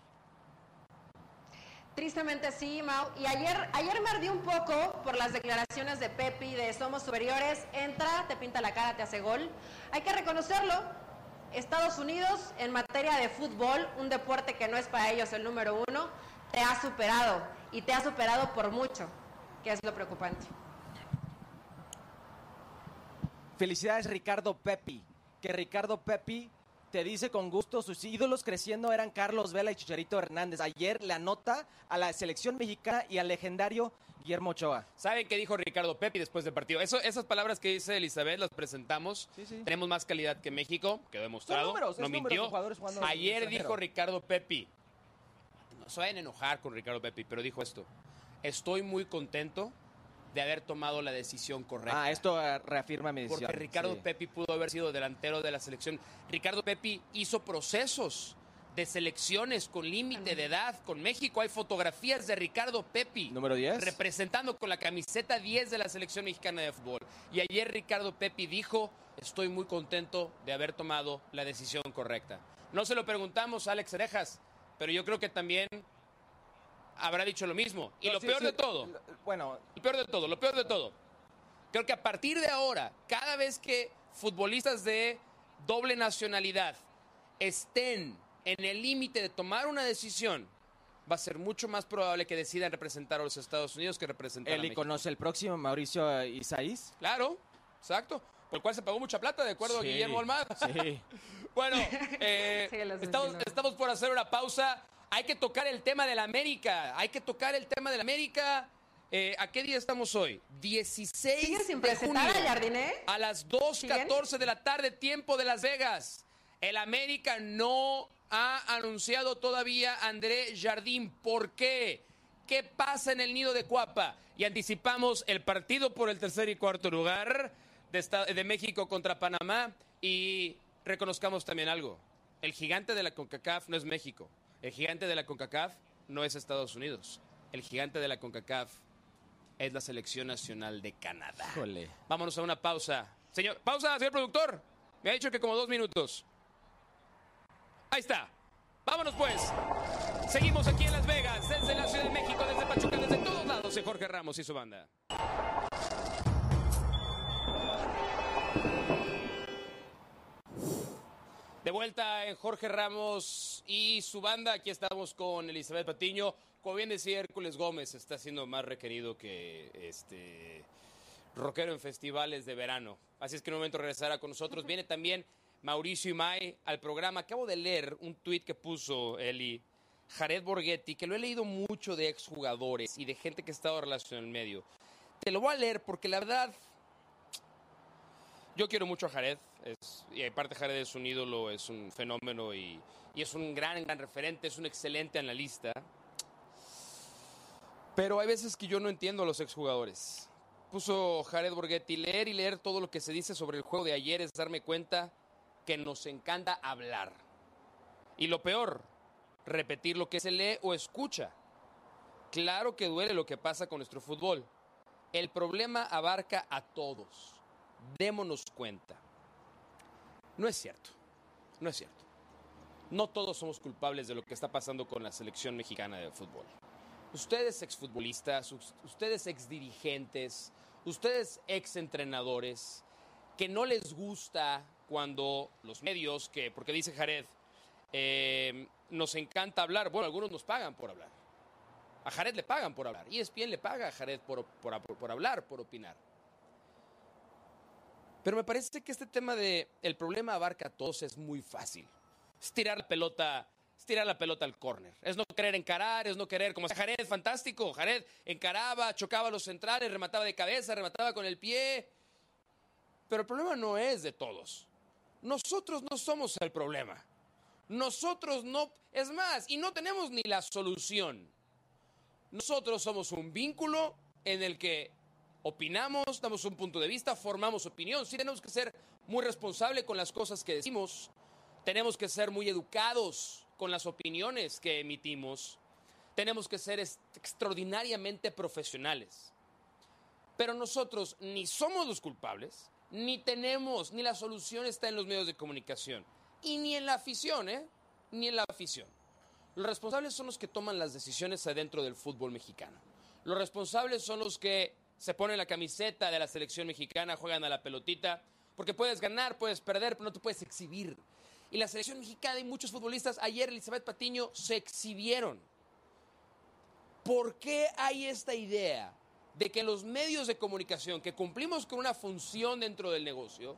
Tristemente sí, Mau. Y ayer, ayer me ardí un poco por las declaraciones de Pepi de somos superiores. Entra, te pinta la cara, te hace gol. Hay que reconocerlo. Estados Unidos, en materia de fútbol, un deporte que no es para ellos el número uno, te ha superado. Y te ha superado por mucho, que es lo preocupante. Felicidades, Ricardo Pepi. Que Ricardo Pepi te dice con gusto, sus ídolos creciendo eran Carlos Vela y Chicharito Hernández. Ayer le anota a la selección mexicana y al legendario Guillermo Ochoa. ¿Saben qué dijo Ricardo Pepi después del partido? Eso, esas palabras que dice Elizabeth las presentamos. Sí, sí. Tenemos más calidad que México, quedó demostrado. números, no es mintió. Ayer dijo Ricardo Pepi. No se vayan a enojar con Ricardo Pepi, pero dijo esto. Estoy muy contento de haber tomado la decisión correcta. Ah, esto eh, reafirma mi decisión. Porque Ricardo Sí. Pepi pudo haber sido delantero de la selección. Ricardo Pepi hizo procesos de selecciones con límite de edad con México. Hay fotografías de Ricardo Pepi. Número 10. Representando con la camiseta 10 de la selección mexicana de fútbol. Y ayer Ricardo Pepi dijo, estoy muy contento de haber tomado la decisión correcta. No se lo preguntamos a Alex Orejas, pero yo creo que también habrá dicho lo mismo. Y No, lo sí, peor sí, de todo, lo- Bueno, lo peor de todo, lo peor de todo. Creo que a partir de ahora, cada vez que futbolistas de doble nacionalidad estén en el límite de tomar una decisión va a ser mucho más probable que decidan representar a los Estados Unidos que representar a Eli México. conoce el próximo, Mauricio Isaís. Claro, exacto. Por el cual se pagó mucha plata, de acuerdo a Guillermo Almada. Sí. Bueno, eh, Sí, estamos, estamos por hacer una pausa. Hay que tocar el tema de la América. Hay que tocar el tema de la América. Eh, ¿A qué día estamos hoy? 16 ¿Sigues sin de junio. a Jardiné? A las 2.14 de la tarde, tiempo de Las Vegas. El América no ha anunciado todavía a André Jardín. ¿Por qué? ¿Qué pasa en el nido de Cuapa? Y anticipamos el partido por el tercer y cuarto lugar de, esta- de México contra Panamá. Y reconozcamos también algo. El gigante de la CONCACAF no es México. El gigante de la CONCACAF no es Estados Unidos. El gigante de la CONCACAF es la selección nacional de Canadá. Híjole. Vámonos a una pausa. Señor, pausa, señor productor. Me ha dicho que como dos minutos. Ahí está. Vámonos pues. Seguimos aquí en Las Vegas, desde la Ciudad de México, desde Pachuca, desde todos lados, de Jorge Ramos y su banda. De vuelta en Jorge Ramos y su banda. Aquí estamos con Elizabeth Patiño. Como bien decía Hércules Gómez, está siendo más requerido que este rockero en festivales de verano. Así es que en un momento regresará con nosotros. Viene también Mauricio Imay al programa. Acabo de leer un tuit que puso Eli Jared Borghetti, que lo he leído mucho de exjugadores y de gente que ha estado relacionada en el medio. Te lo voy a leer porque la verdad yo quiero mucho a Jared, es- y aparte Jared es un ídolo, es un fenómeno y, y es un gran, gran referente, es un excelente analista. Pero hay veces que yo no entiendo a los exjugadores. Puso Jared Borghetti, leer y leer todo lo que se dice sobre el juego de ayer es darme cuenta que nos encanta hablar. Y lo peor, repetir lo que se lee o escucha. Claro que duele lo que pasa con nuestro fútbol. El problema abarca a todos. Démonos cuenta. No es cierto. No es cierto. No todos somos culpables de lo que está pasando con la selección mexicana de fútbol. Ustedes exfutbolistas, us- ustedes exdirigentes, ustedes exentrenadores, que no les gusta cuando los medios, que, porque dice Jared, eh, nos encanta hablar. Bueno, algunos nos pagan por hablar. A Jared le pagan por hablar. Y ESPN le paga a Jared por- por hablar, por opinar. Pero me parece que este tema de el problema abarca a todos es muy fácil. Es tirar la pelota, es tirar la pelota al córner. Es no querer encarar, es no querer, como Jared, fantástico. Jared encaraba, chocaba los centrales, remataba de cabeza, remataba con el pie. Pero el problema no es de todos. Nosotros no somos el problema. Nosotros no, es más, y no tenemos ni la solución. Nosotros somos un vínculo en el que opinamos, damos un punto de vista, formamos opinión. Sí tenemos que ser muy responsables con las cosas que decimos. Tenemos que ser muy educados con las opiniones que emitimos. Tenemos que ser extraordinariamente profesionales. Pero nosotros ni somos los culpables, ni tenemos, ni la solución está en los medios de comunicación. Y ni en la afición, ¿eh? Ni en la afición. Los responsables son los que toman las decisiones adentro del fútbol mexicano. Los responsables son los que se ponen la camiseta de la selección mexicana, juegan a la pelotita, porque puedes ganar, puedes perder, pero no te puedes exhibir. Y la selección mexicana y muchos futbolistas, ayer Elizabeth Patiño, se exhibieron. ¿Por qué hay esta idea de que los medios de comunicación, que cumplimos con una función dentro del negocio,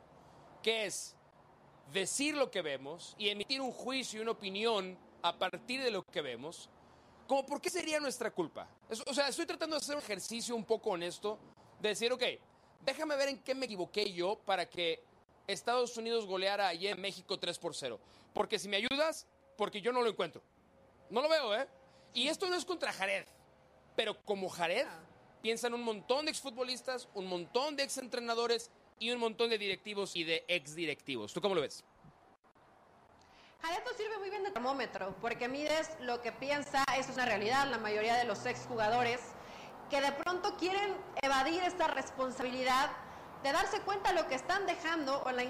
que es decir lo que vemos y emitir un juicio y una opinión a partir de lo que vemos, como por qué sería nuestra culpa? Es- o sea, estoy tratando de hacer un ejercicio un poco honesto, de decir, ok, déjame ver en qué me equivoqué yo para que Estados Unidos goleara ayer a México 3 por 0. Porque si me ayudas, porque yo no lo encuentro. No lo veo, ¿eh? Y esto no es contra Jared. Pero como Jared, piensan un montón de exfutbolistas, un montón de exentrenadores y un montón de directivos y de exdirectivos. ¿Tú cómo lo ves? Jared nos sirve muy bien de termómetro, porque mides lo que piensa, eso es una realidad, la mayoría de los exjugadores, que de pronto quieren evadir esta responsabilidad de darse cuenta lo que están dejando o la,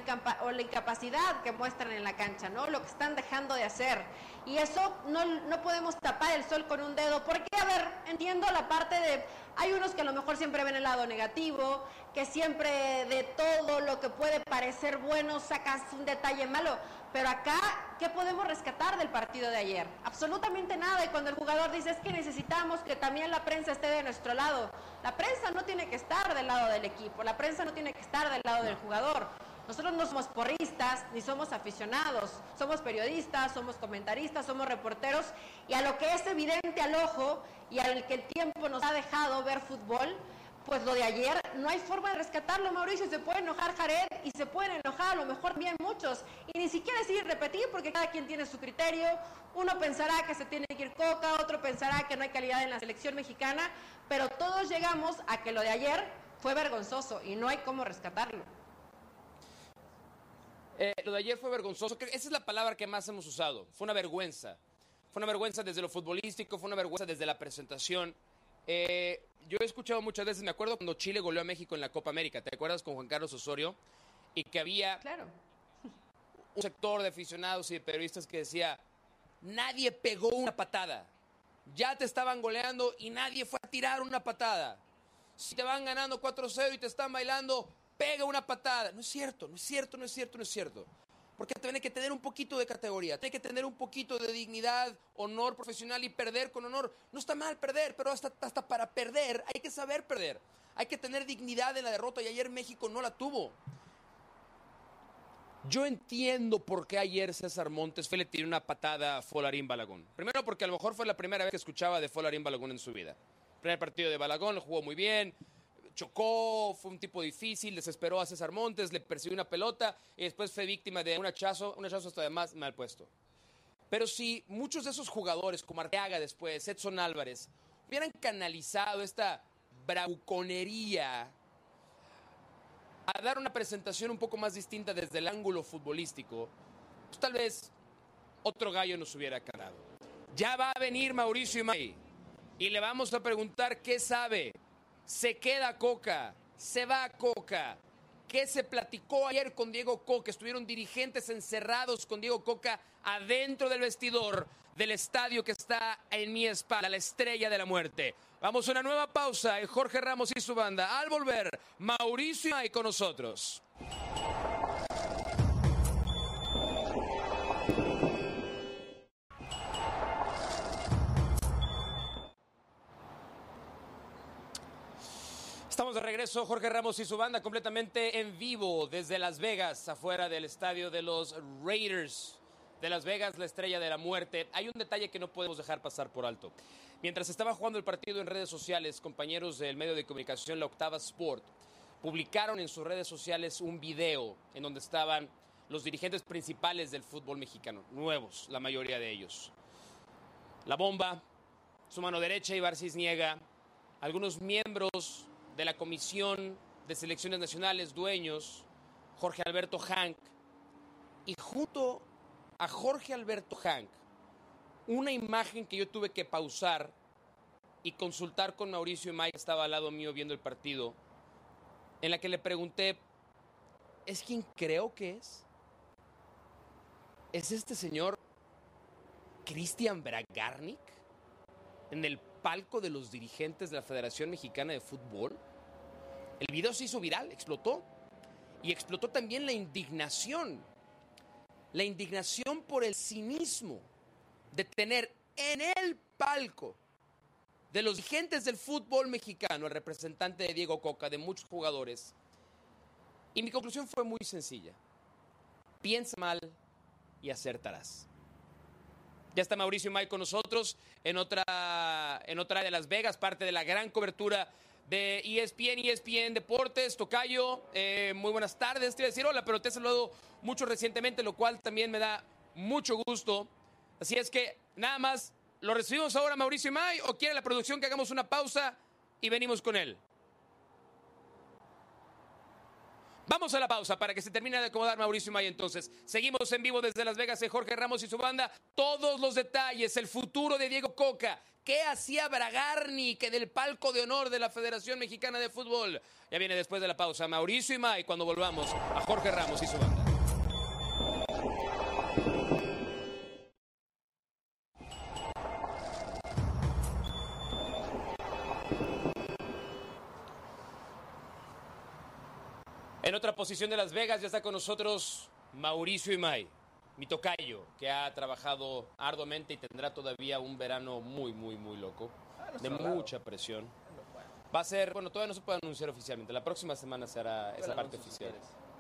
o la incapacidad que muestran en la cancha, ¿no? Lo que están dejando de hacer. Y eso no, no podemos tapar el sol con un dedo, porque, a ver, entiendo la parte de Hay unos que a lo mejor siempre ven el lado negativo, que siempre de todo lo que puede parecer bueno sacas un detalle malo. Pero acá, ¿qué podemos rescatar del partido de ayer? Absolutamente nada. Y cuando el jugador dice es que necesitamos que también la prensa esté de nuestro lado, la prensa no tiene que estar del lado del equipo, la prensa no tiene que estar del lado del jugador. Nosotros no somos porristas ni somos aficionados, somos periodistas, somos comentaristas, somos reporteros y a lo que es evidente al ojo y al que el tiempo nos ha dejado ver fútbol, pues lo de ayer no hay forma de rescatarlo, Mauricio. Se puede enojar Jared y se pueden enojar a lo mejor bien muchos. Y ni siquiera decir repetir porque cada quien tiene su criterio. Uno pensará que se tiene que ir coca, otro pensará que no hay calidad en la selección mexicana, pero todos llegamos a que lo de ayer fue vergonzoso y no hay cómo rescatarlo. Eh, lo de ayer fue vergonzoso. Esa es la palabra que más hemos usado. Fue una vergüenza. Fue una vergüenza desde lo futbolístico, fue una vergüenza desde la presentación. Eh, yo he escuchado muchas veces, me acuerdo cuando Chile goleó a México en la Copa América, ¿te acuerdas con Juan Carlos Osorio? Y que había claro. un sector de aficionados y de periodistas que decía, nadie pegó una patada. Ya te estaban goleando y nadie fue a tirar una patada. Si te van ganando 4-0 y te están bailando, pega una patada. No es cierto, no es cierto, no es cierto, no es cierto. Porque tiene que tener un poquito de categoría, tiene que tener un poquito de dignidad, honor profesional y perder con honor. No está mal perder, pero hasta, hasta para perder hay que saber perder. Hay que tener dignidad en la derrota y ayer México no la tuvo. Yo entiendo por qué ayer César Montes fue le tiró una patada a Folarín Balagón. Primero porque a lo mejor fue la primera vez que escuchaba de Folarín Balagón en su vida. Primer partido de Balagón, jugó muy bien, chocó, fue un tipo difícil, desesperó a César Montes, le persiguió una pelota y después fue víctima de un hachazo, un hachazo hasta además mal puesto. Pero si muchos de esos jugadores, como Arteaga después, Edson Álvarez, hubieran canalizado esta bravuconería a dar una presentación un poco más distinta desde el ángulo futbolístico, pues tal vez otro gallo nos hubiera quedado. Ya va a venir Mauricio Imay y le vamos a preguntar qué sabe. Se queda Coca, se va Coca. ¿Qué se platicó ayer con Diego Coca? Estuvieron dirigentes encerrados con Diego Coca adentro del vestidor del estadio que está en mi espalda, la estrella de la muerte. Vamos a una nueva pausa Jorge Ramos y su banda. Al volver, Mauricio Imay con nosotros. De regreso, Jorge Ramos y su banda completamente en vivo desde Las Vegas, afuera del estadio de los Raiders de Las Vegas, la estrella de la muerte. Hay un detalle que no podemos dejar pasar por alto. Mientras estaba jugando el partido en redes sociales, compañeros del medio de comunicación La Octava Sport publicaron en sus redes sociales un video en donde estaban los dirigentes principales del fútbol mexicano, nuevos, la mayoría de ellos. La bomba, su mano derecha, Ibar Cisniega, algunos miembros de la Comisión de Selecciones Nacionales, dueños, Jorge Alberto Hank, y junto a Jorge Alberto Hank, una imagen que yo tuve que pausar y consultar con Mauricio y Mike, que estaba al lado mío viendo el partido, en la que le pregunté, ¿es quien creo que es? ¿Es este señor Cristian Bragarnik en el palco de los dirigentes de la Federación Mexicana de Fútbol? El video se hizo viral, explotó. Y explotó también la indignación. La indignación por el cinismo de tener en el palco de los dirigentes del fútbol mexicano, el representante de Diego Coca, de muchos jugadores. Y mi conclusión fue muy sencilla. Piensa mal y acertarás. Ya está Mauricio May con nosotros en otra, en otra de Las Vegas, parte de la gran cobertura de ESPN, ESPN Deportes, Tocayo. Eh, muy buenas tardes, te iba a decir hola, pero te he saludado mucho recientemente, lo cual también me da mucho gusto. Así es que nada más, ¿lo recibimos ahora Mauricio May o quiere la producción que hagamos una pausa y venimos con él? Vamos a la pausa para que se termine de acomodar Mauricio May entonces. Seguimos en vivo desde Las Vegas en Jorge Ramos y su banda. Todos los detalles, el futuro de Diego Coca. ¿Qué hacía Bragarni que del palco de honor de la Federación Mexicana de Fútbol? Ya viene después de la pausa Mauricio y May cuando volvamos a Jorge Ramos y su banda. En otra posición de Las Vegas ya está con nosotros Mauricio Imay, mi tocayo, que ha trabajado arduamente y tendrá todavía un verano muy, muy, muy loco, de mucha presión. Va a ser, bueno, todavía no se puede anunciar oficialmente. La próxima semana se hará esa parte oficial.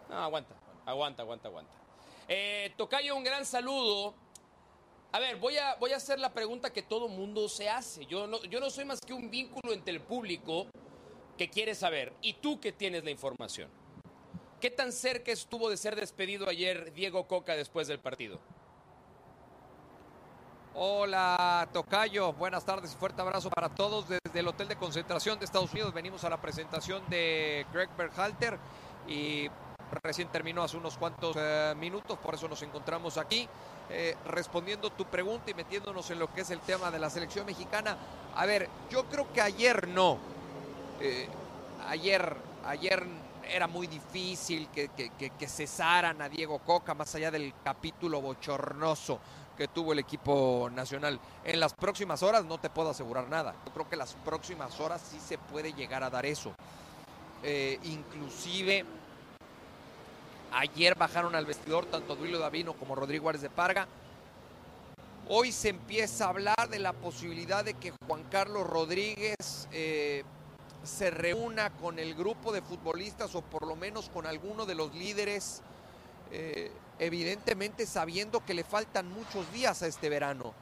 No, aguanta, aguanta, aguanta, aguanta. Eh, tocayo, un gran saludo. A ver, voy a, voy a hacer la pregunta que todo mundo se hace. Yo no, yo no soy más que un vínculo entre el público que quiere saber y tú que tienes la información. ¿Qué tan cerca estuvo de ser despedido ayer Diego Coca después del partido? Hola, Tocayo. Buenas tardes y fuerte abrazo para todos desde el Hotel de Concentración de Estados Unidos. Venimos a la presentación de Greg Berhalter y recién terminó hace unos cuantos eh, minutos, por eso nos encontramos aquí. Eh, respondiendo tu pregunta y metiéndonos en lo que es el tema de la selección mexicana. A ver, yo creo que ayer no. Eh, ayer, ayer era muy difícil que, que, que, cesaran a Diego Coca, más allá del capítulo bochornoso que tuvo el equipo nacional. En las próximas horas no te puedo asegurar nada. Yo creo que las próximas horas sí se puede llegar a dar eso. inclusive Ayer bajaron al vestidor tanto Duilio Davino como Rodrigo de Parga. Hoy se empieza a hablar de la posibilidad de que Juan Carlos Rodríguez eh, se reúna con el grupo de futbolistas o por lo menos con alguno de los líderes, eh, evidentemente sabiendo que le faltan muchos días a este verano,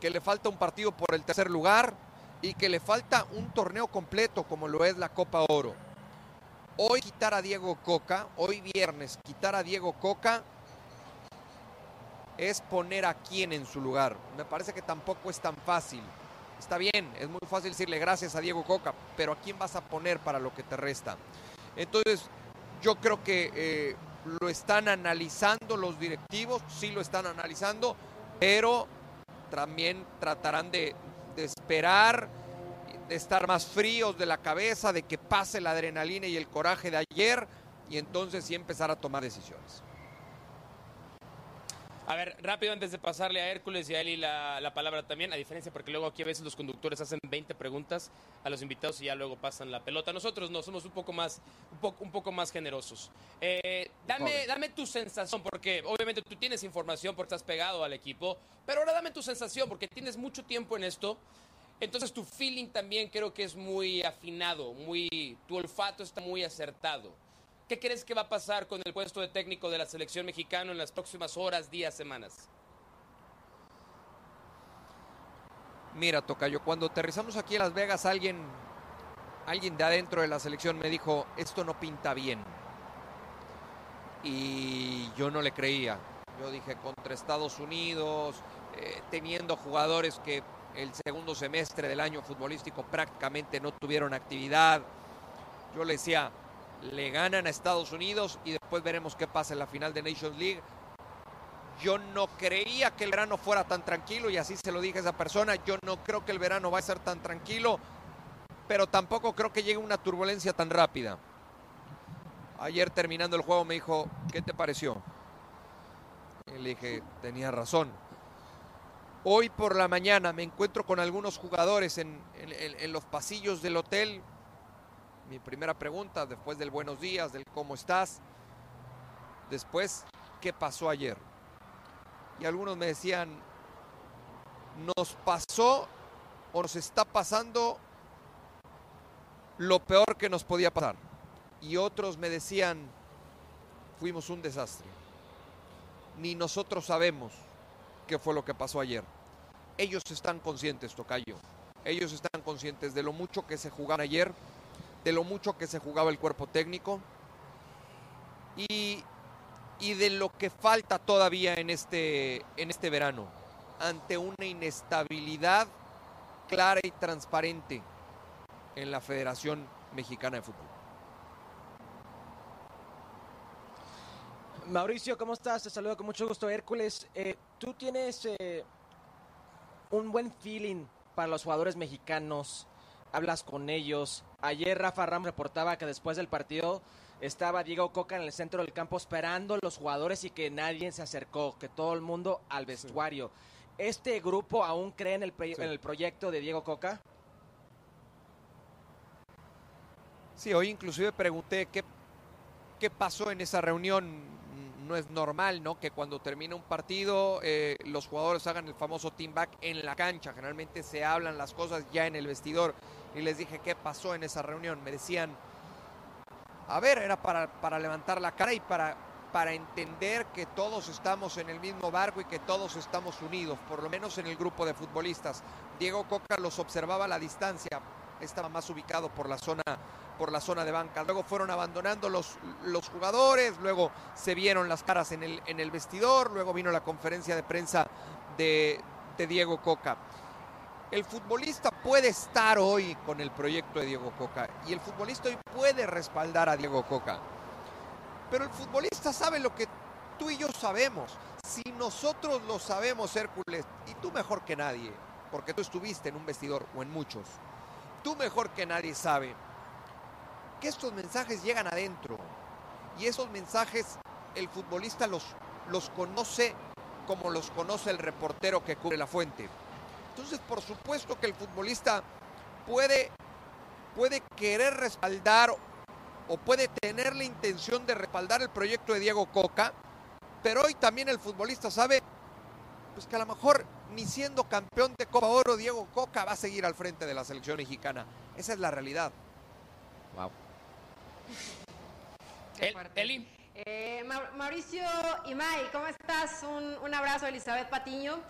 que le falta un partido por el tercer lugar y que le falta un torneo completo como lo es la Copa Oro. Hoy quitar a Diego Coca, hoy viernes quitar a Diego Coca es poner a quién en su lugar. Me parece que tampoco es tan fácil. Está bien, es muy fácil decirle gracias a Diego Coca, pero ¿a quién vas a poner para lo que te resta? Entonces, yo creo que eh, lo están analizando los directivos, sí lo están analizando, pero también tratarán de, de esperar de estar más fríos de la cabeza, de que pase la adrenalina y el coraje de ayer y entonces sí empezar a tomar decisiones. A ver, rápido antes de pasarle a Hércules y a Eli la, la, palabra también, a diferencia porque luego aquí a veces los conductores hacen 20 preguntas a los invitados y ya luego pasan la pelota. Nosotros no, somos un poco más, un poco, un poco más generosos. Eh, dame, dame tu sensación, porque obviamente tú tienes información porque estás pegado al equipo, pero ahora dame tu sensación porque tienes mucho tiempo en esto. Entonces tu feeling también creo que es muy afinado, muy, tu olfato está muy acertado. ¿Qué crees que va a pasar con el puesto de técnico de la selección mexicana en las próximas horas, días, semanas? Mira, Tocayo, cuando aterrizamos aquí en Las Vegas, alguien, alguien de adentro de la selección me dijo, esto no pinta bien. Y yo no le creía. Yo dije, contra Estados Unidos, eh, teniendo jugadores que el segundo semestre del año futbolístico prácticamente no tuvieron actividad. Yo le decía, le ganan a Estados Unidos y después veremos qué pasa en la final de Nations League. Yo no creía que el verano fuera tan tranquilo y así se lo dije a esa persona. Yo no creo que el verano va a ser tan tranquilo, pero tampoco creo que llegue una turbulencia tan rápida. Ayer terminando el juego me dijo, ¿qué te pareció? Y le dije, tenía razón Hoy por la mañana me encuentro con algunos jugadores en, los pasillos del hotel. Mi primera pregunta, después del buenos días, del cómo estás. Después, ¿qué pasó ayer? Y algunos me decían, nos pasó o nos está pasando lo peor que nos podía pasar. Y otros me decían, fuimos un desastre. Ni nosotros sabemos qué fue lo que pasó ayer. Ellos están conscientes, Tocayo. Ellos están conscientes de lo mucho que se jugaba ayer, de lo mucho que se jugaba el cuerpo técnico y, y de lo que falta todavía en este, en este verano, ante una inestabilidad clara y transparente en la Federación Mexicana de Fútbol. Mauricio, ¿cómo estás? Te saludo con mucho gusto, Hércules. Eh, Tú tienes eh, un buen feeling para los jugadores mexicanos. Hablas con ellos. Ayer Rafa Ramos reportaba que después del partido estaba Diego Coca en el centro del campo esperando a los jugadores y que nadie se acercó, que todo el mundo al vestuario. ¿Este grupo aún cree en el, en el proyecto de Diego Coca? Sí, hoy inclusive pregunté qué ¿Qué pasó en esa reunión? No es normal, ¿no? Que cuando termina un partido eh, los jugadores hagan el famoso team back en la cancha. Generalmente se hablan las cosas ya en el vestidor. Y les dije, ¿qué pasó en esa reunión? Me decían, a ver, era para, para levantar la cara y para, para entender que todos estamos en el mismo barco y que todos estamos unidos, por lo menos en el grupo de futbolistas. Diego Coca los observaba a la distancia, estaba más ubicado por la zona por la zona de banca. Luego fueron abandonando los, los jugadores, luego se vieron las caras en el, en el vestidor, luego vino la conferencia de prensa de, de Diego Coca. El futbolista puede estar hoy con el proyecto de Diego Coca y el futbolista hoy puede respaldar a Diego Coca. Pero el futbolista sabe lo que tú y yo sabemos. Si nosotros lo sabemos, Hércules, y tú mejor que nadie, porque tú estuviste en un vestidor o en muchos, tú mejor que nadie sabe que estos mensajes llegan adentro y esos mensajes el futbolista los, los conoce como los conoce el reportero que cubre la fuente. Entonces, por supuesto que el futbolista puede, puede querer respaldar o puede tener la intención de respaldar el proyecto de Diego Coca, pero hoy también el futbolista sabe pues que a lo mejor ni siendo campeón de Copa Oro Diego Coca va a seguir al frente de la selección mexicana. Esa es la realidad. Wow. El-. Eli. Eh, Ma- Mauricio Imay, ¿cómo estás? Un, un abrazo, Elizabeth Patiño.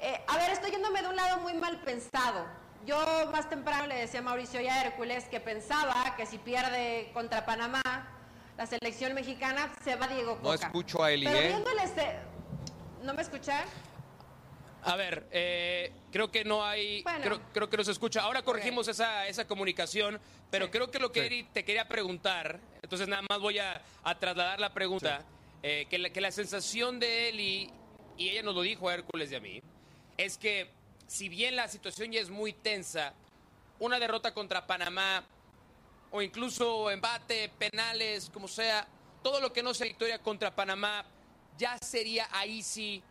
Eh, a ver, estoy yéndome de un lado muy mal pensado. Yo más temprano le decía a Mauricio y a Hércules que pensaba que si pierde contra Panamá, la selección mexicana se va Diego Coca. No escucho a Eli, Pero ¿eh? viendo el este... ¿No me escuchan? A ver, eh, creo que no hay, Bueno. creo, creo que no se escucha. Ahora corregimos esa, esa comunicación, pero Sí. creo que lo que Sí. Eri te quería preguntar, entonces nada más voy a, a trasladar la pregunta, eh, que, la, que la sensación de Eli, y ella nos lo dijo a Hércules y a mí, es que si bien la situación ya es muy tensa, una derrota contra Panamá, o incluso embate, penales, como sea, todo lo que no sea victoria contra Panamá, ya sería ahí sí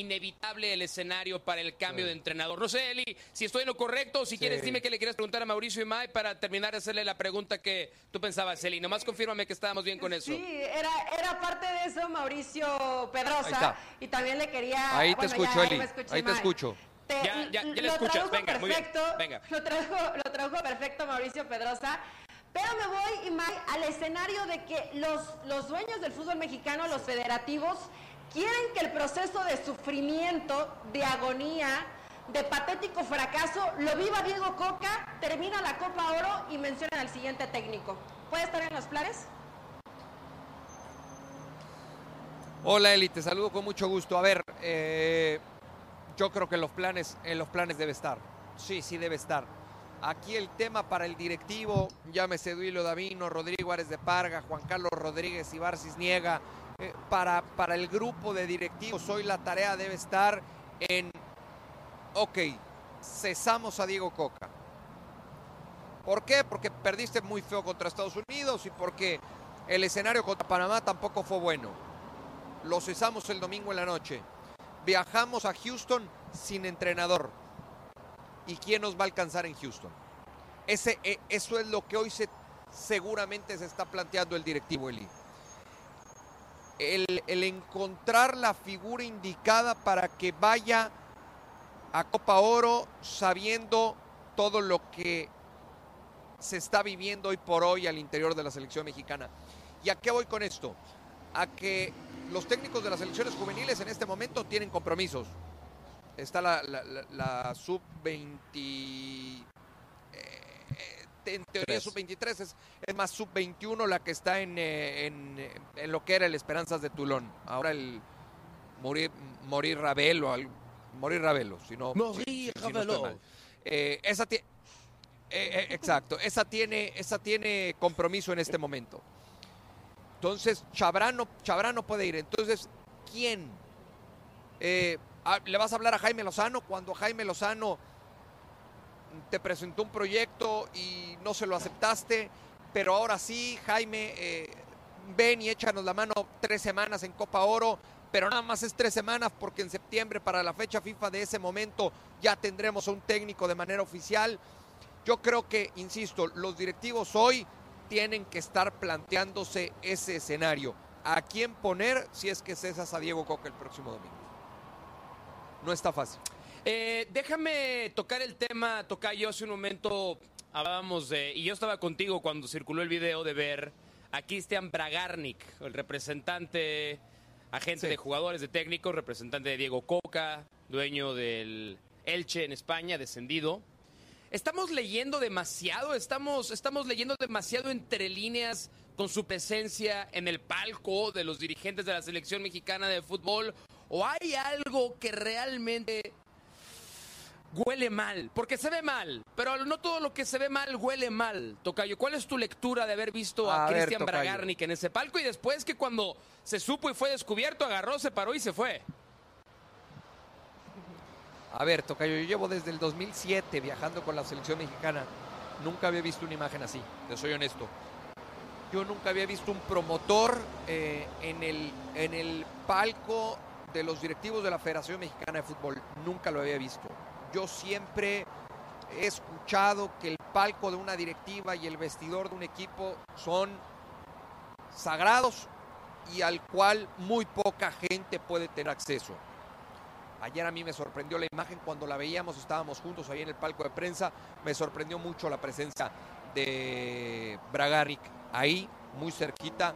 inevitable el escenario para el cambio Sí. de entrenador. No sé, Eli, si estoy en lo correcto, o si Sí. quieres, dime que le quieres preguntar a Mauricio Imay para terminar de hacerle la pregunta que tú pensabas, Eli. Nomás confírmame que estábamos bien con eso. Sí, era, era parte de eso Mauricio Pedrosa. Y también le quería... Ahí te escucho, ya, Eli. Ahí te escucho. Te- Ya, ya, ya le lo escuchas. tradujo Venga, muy bien. perfecto, Venga. Lo tradujo, lo tradujo perfecto Mauricio Pedrosa. Pero me voy, Imai, al escenario de que los, los dueños del fútbol mexicano, los federativos, quieren que el proceso de sufrimiento, de agonía, de patético fracaso, lo viva Diego Coca, termina la Copa Oro y mencionan al siguiente técnico. ¿Puede estar en los planes? Hola Eli, te saludo con mucho gusto. A ver, eh, yo creo que en los planes, debe estar. Sí, sí debe estar. Aquí el tema para el directivo, llámese Duilo Davino, Rodrigo Árez de Parga, Juan Carlos Rodríguez y Barcis Niega, eh, para, para el grupo de directivos hoy la tarea debe estar en, ok, cesamos a Diego Coca. ¿Por qué? Porque perdiste muy feo contra Estados Unidos y porque el escenario contra Panamá tampoco fue bueno. Lo cesamos el domingo en la noche. Viajamos a Houston sin entrenador. ¿Y quién nos va a alcanzar en Houston? Ese, e- eso es lo que hoy se, seguramente se está planteando el directivo Eli. El, encontrar la figura indicada para que vaya a Copa Oro sabiendo todo lo que se está viviendo hoy por hoy al interior de la selección mexicana. ¿Y a qué voy con esto? A que los técnicos de las selecciones juveniles en este momento tienen compromisos. Está la, la- la- la sub-20. eh, en teoría Tres. sub-23 es, es más sub-21 la que está en, eh, en, en lo que era el Esperanzas de Tulón. Ahora el Morir, Morir Ravelo, al- Morir Ravelo, si no, Morir si- no Ravelo. mal. Eh, esa eh, eh, exacto, esa tiene, esa tiene compromiso en este momento. Entonces, Chabrán no, Chabrán no puede ir. Entonces, ¿quién? Ah, ¿Le vas a hablar a Jaime Lozano cuando Jaime Lozano te presentó un proyecto y no se lo aceptaste? Pero ahora sí, Jaime, eh, ven y échanos la mano tres semanas en Copa Oro, pero nada más es tres semanas porque en septiembre, para la fecha FIFA de ese momento, ya tendremos a un técnico de manera oficial. Yo creo que, insisto, los directivos hoy tienen que estar planteándose ese escenario. ¿A quién poner si es que cesas a Diego Coca el próximo domingo? No está fácil. Eh, déjame tocar el tema, Tocayo. Hace un momento hablábamos de. Y yo estaba contigo cuando circuló el video de ver a Christian Bragarnik, el representante, agente Sí. de jugadores, de técnicos, representante de Diego Coca, dueño del Elche en España, descendido. Estamos leyendo demasiado, estamos, estamos leyendo demasiado entre líneas con su presencia en el palco de los dirigentes de la selección mexicana de fútbol. ¿O hay algo que realmente huele mal? Porque se ve mal, pero no todo lo que se ve mal huele mal. Tocayo, ¿cuál es tu lectura de haber visto a, A Cristian. Bragarnik en ese palco y después que cuando se supo y fue descubierto, agarró, se paró y se fue? A ver, Tocayo, yo llevo desde el 2007 viajando con la selección mexicana. Nunca había visto una imagen así, te soy honesto. Yo nunca había visto un promotor eh, en, el, en el palco de los directivos de la Federación Mexicana de Fútbol. Nunca lo había visto. Yo siempre he escuchado que el palco de una directiva y el vestidor de un equipo son sagrados y al cual muy poca gente puede tener acceso. Ayer a mí me sorprendió la imagen cuando la veíamos, estábamos juntos ahí en el palco de prensa, me sorprendió mucho la presencia de Bragarnik ahí, muy cerquita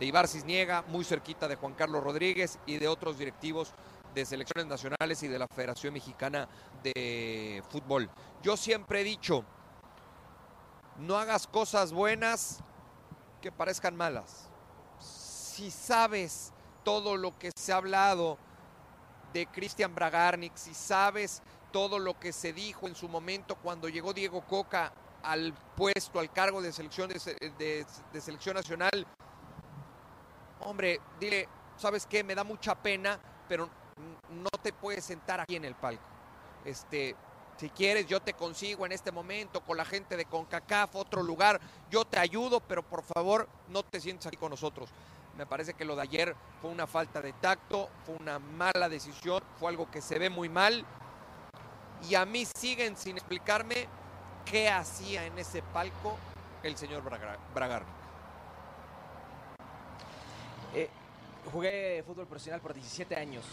de Ibar Cisniega, muy cerquita de Juan Carlos Rodríguez y de otros directivos de selecciones nacionales y de la Federación Mexicana de Fútbol. Yo siempre he dicho, no hagas cosas buenas que parezcan malas. Si sabes todo lo que se ha hablado de Cristian Bragarnik, si sabes todo lo que se dijo en su momento cuando llegó Diego Coca al puesto, al cargo de selección, de, se- de- de selección nacional, hombre, dile, ¿sabes qué? Me da mucha pena, pero no te puedes sentar aquí en el palco. Este, si quieres, yo te consigo en este momento con la gente de CONCACAF, otro lugar, yo te ayudo, pero por favor no te sientes aquí con nosotros. Me parece que lo de ayer fue una falta de tacto, fue una mala decisión, fue algo que se ve muy mal. Y a mí siguen sin explicarme qué hacía en ese palco el señor Braga- Bragarnik. Eh, jugué fútbol profesional por 17 años.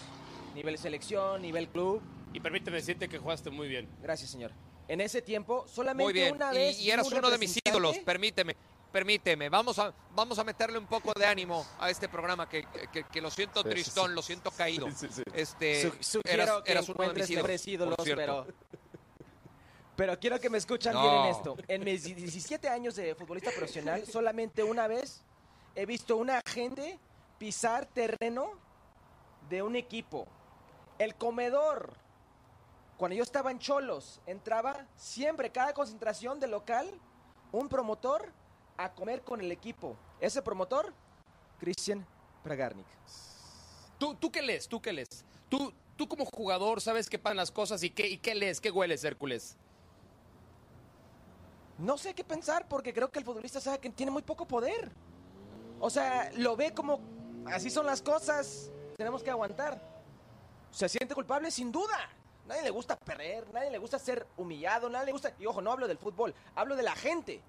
Nivel selección, nivel club. Y permíteme decirte que jugaste muy bien. Gracias, señor. En ese tiempo, solamente Muy bien, una y- vez. y, vi eras un uno de mis ídolos, permíteme, permíteme. Vamos a, vamos a meterle un poco de ánimo a este programa que, que- que lo siento Sí, tristón, sí. lo siento caído. Sí, sí, sí. Este, Su- sugiero eras, que eras uno de mis encuentres ídolos, mejores ídolos, pero... Pero quiero que me escuchan No. bien en esto. En mis 17 años de futbolista profesional, solamente una vez he visto una gente pisar terreno de un equipo. El comedor. Cuando yo estaba en Cholos, entraba siempre, cada concentración de local, un promotor a comer con el equipo. Ese promotor, Christian Bragarnik. ¿Tú, ¿Tú qué lees? ¿Tú qué lees? ¿Tú, tú como jugador sabes qué pasan las cosas y qué, y qué lees? ¿Qué hueles, Hércules? No sé qué pensar porque creo que el futbolista sabe que tiene muy poco poder. O sea, lo ve como así son las cosas, tenemos que aguantar. Se siente culpable sin duda. Nadie le gusta perder, nadie le gusta ser humillado, nadie le gusta... Y ojo, no hablo del fútbol, hablo de la gente.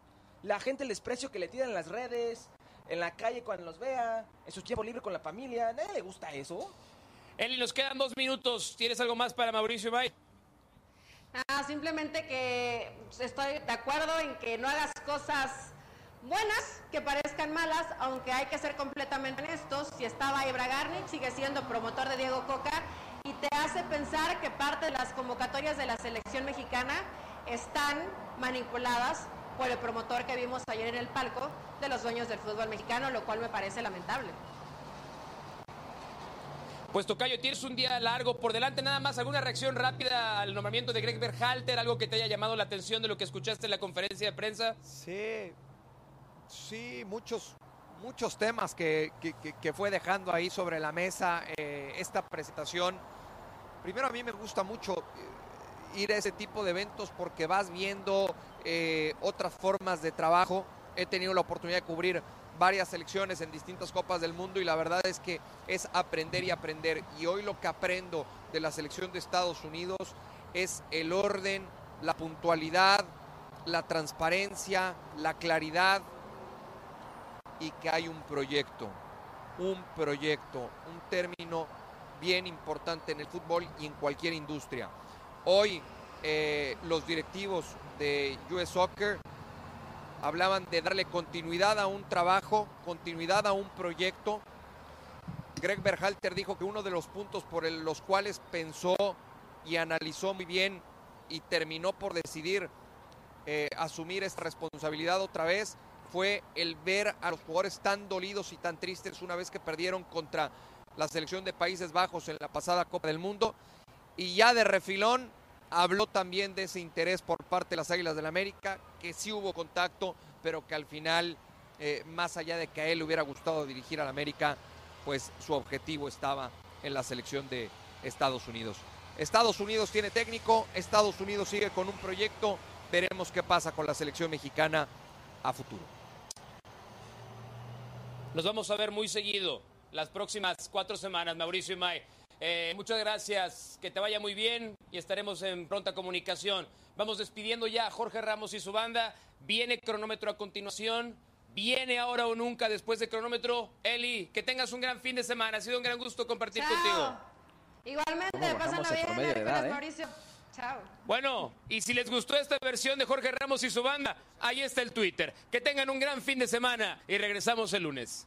La gente, el desprecio que le tiran en las redes, en la calle cuando los vea, en su tiempo libre con la familia. ¿Nadie le gusta eso? Eli, nos quedan dos minutos. ¿Tienes algo más para Mauricio May? Ah, simplemente que estoy de acuerdo en que no hagas cosas buenas que parezcan malas, aunque hay que ser completamente honestos. Si estaba Ibra Garnic, sigue siendo promotor de Diego Coca y te hace pensar que parte de las convocatorias de la selección mexicana están manipuladas por el promotor que vimos ayer en el palco de los dueños del fútbol mexicano, lo cual me parece lamentable. Pues Tocayo, tienes un día largo por delante. Nada más, ¿alguna reacción rápida al nombramiento de Greg Berhalter? ¿Algo que te haya llamado la atención de lo que escuchaste en la conferencia de prensa? Sí, sí, muchos, muchos temas que, que- que- que fue dejando ahí sobre la mesa eh, esta presentación. Primero a mí me gusta mucho eh, ir a ese tipo de eventos porque vas viendo eh, otras formas de trabajo. He tenido la oportunidad de cubrir varias selecciones en distintas copas del mundo y la verdad es que es aprender y aprender. Y hoy lo que aprendo de la selección de Estados Unidos es el orden, la puntualidad, la transparencia, la claridad y que hay un proyecto, un proyecto, un término bien importante en el fútbol y en cualquier industria. Hoy eh, los directivos de US Soccer hablaban de darle continuidad a un trabajo, continuidad a un proyecto. Greg Berhalter dijo que uno de los puntos por los cuales pensó y analizó muy bien y terminó por decidir eh, asumir esta responsabilidad otra vez fue el ver a los jugadores tan dolidos y tan tristes una vez que perdieron contra la selección de Países Bajos en la pasada Copa del Mundo. Y ya de refilón habló también de ese interés por parte de las Águilas del la América, que sí hubo contacto, pero que al final, eh, más allá de que a él le hubiera gustado dirigir al América, pues su objetivo estaba en la selección de Estados Unidos. Estados Unidos tiene técnico, Estados Unidos sigue con un proyecto, veremos qué pasa con la selección mexicana a futuro. Nos vamos a ver muy seguido las próximas cuatro semanas, Mauricio y May. Eh, muchas gracias, que te vaya muy bien y estaremos en pronta comunicación. Vamos despidiendo ya a Jorge Ramos y su banda. Viene cronómetro a continuación. Viene ahora o nunca después de cronómetro. Eli, que tengas un gran fin de semana. Ha sido un gran gusto compartir contigo. Igualmente, pásenla bien, edad, ¿eh? Mauricio. Chao. Bueno, y si les gustó esta versión de Jorge Ramos y su banda, ahí está el Twitter. Que tengan un gran fin de semana y regresamos el lunes.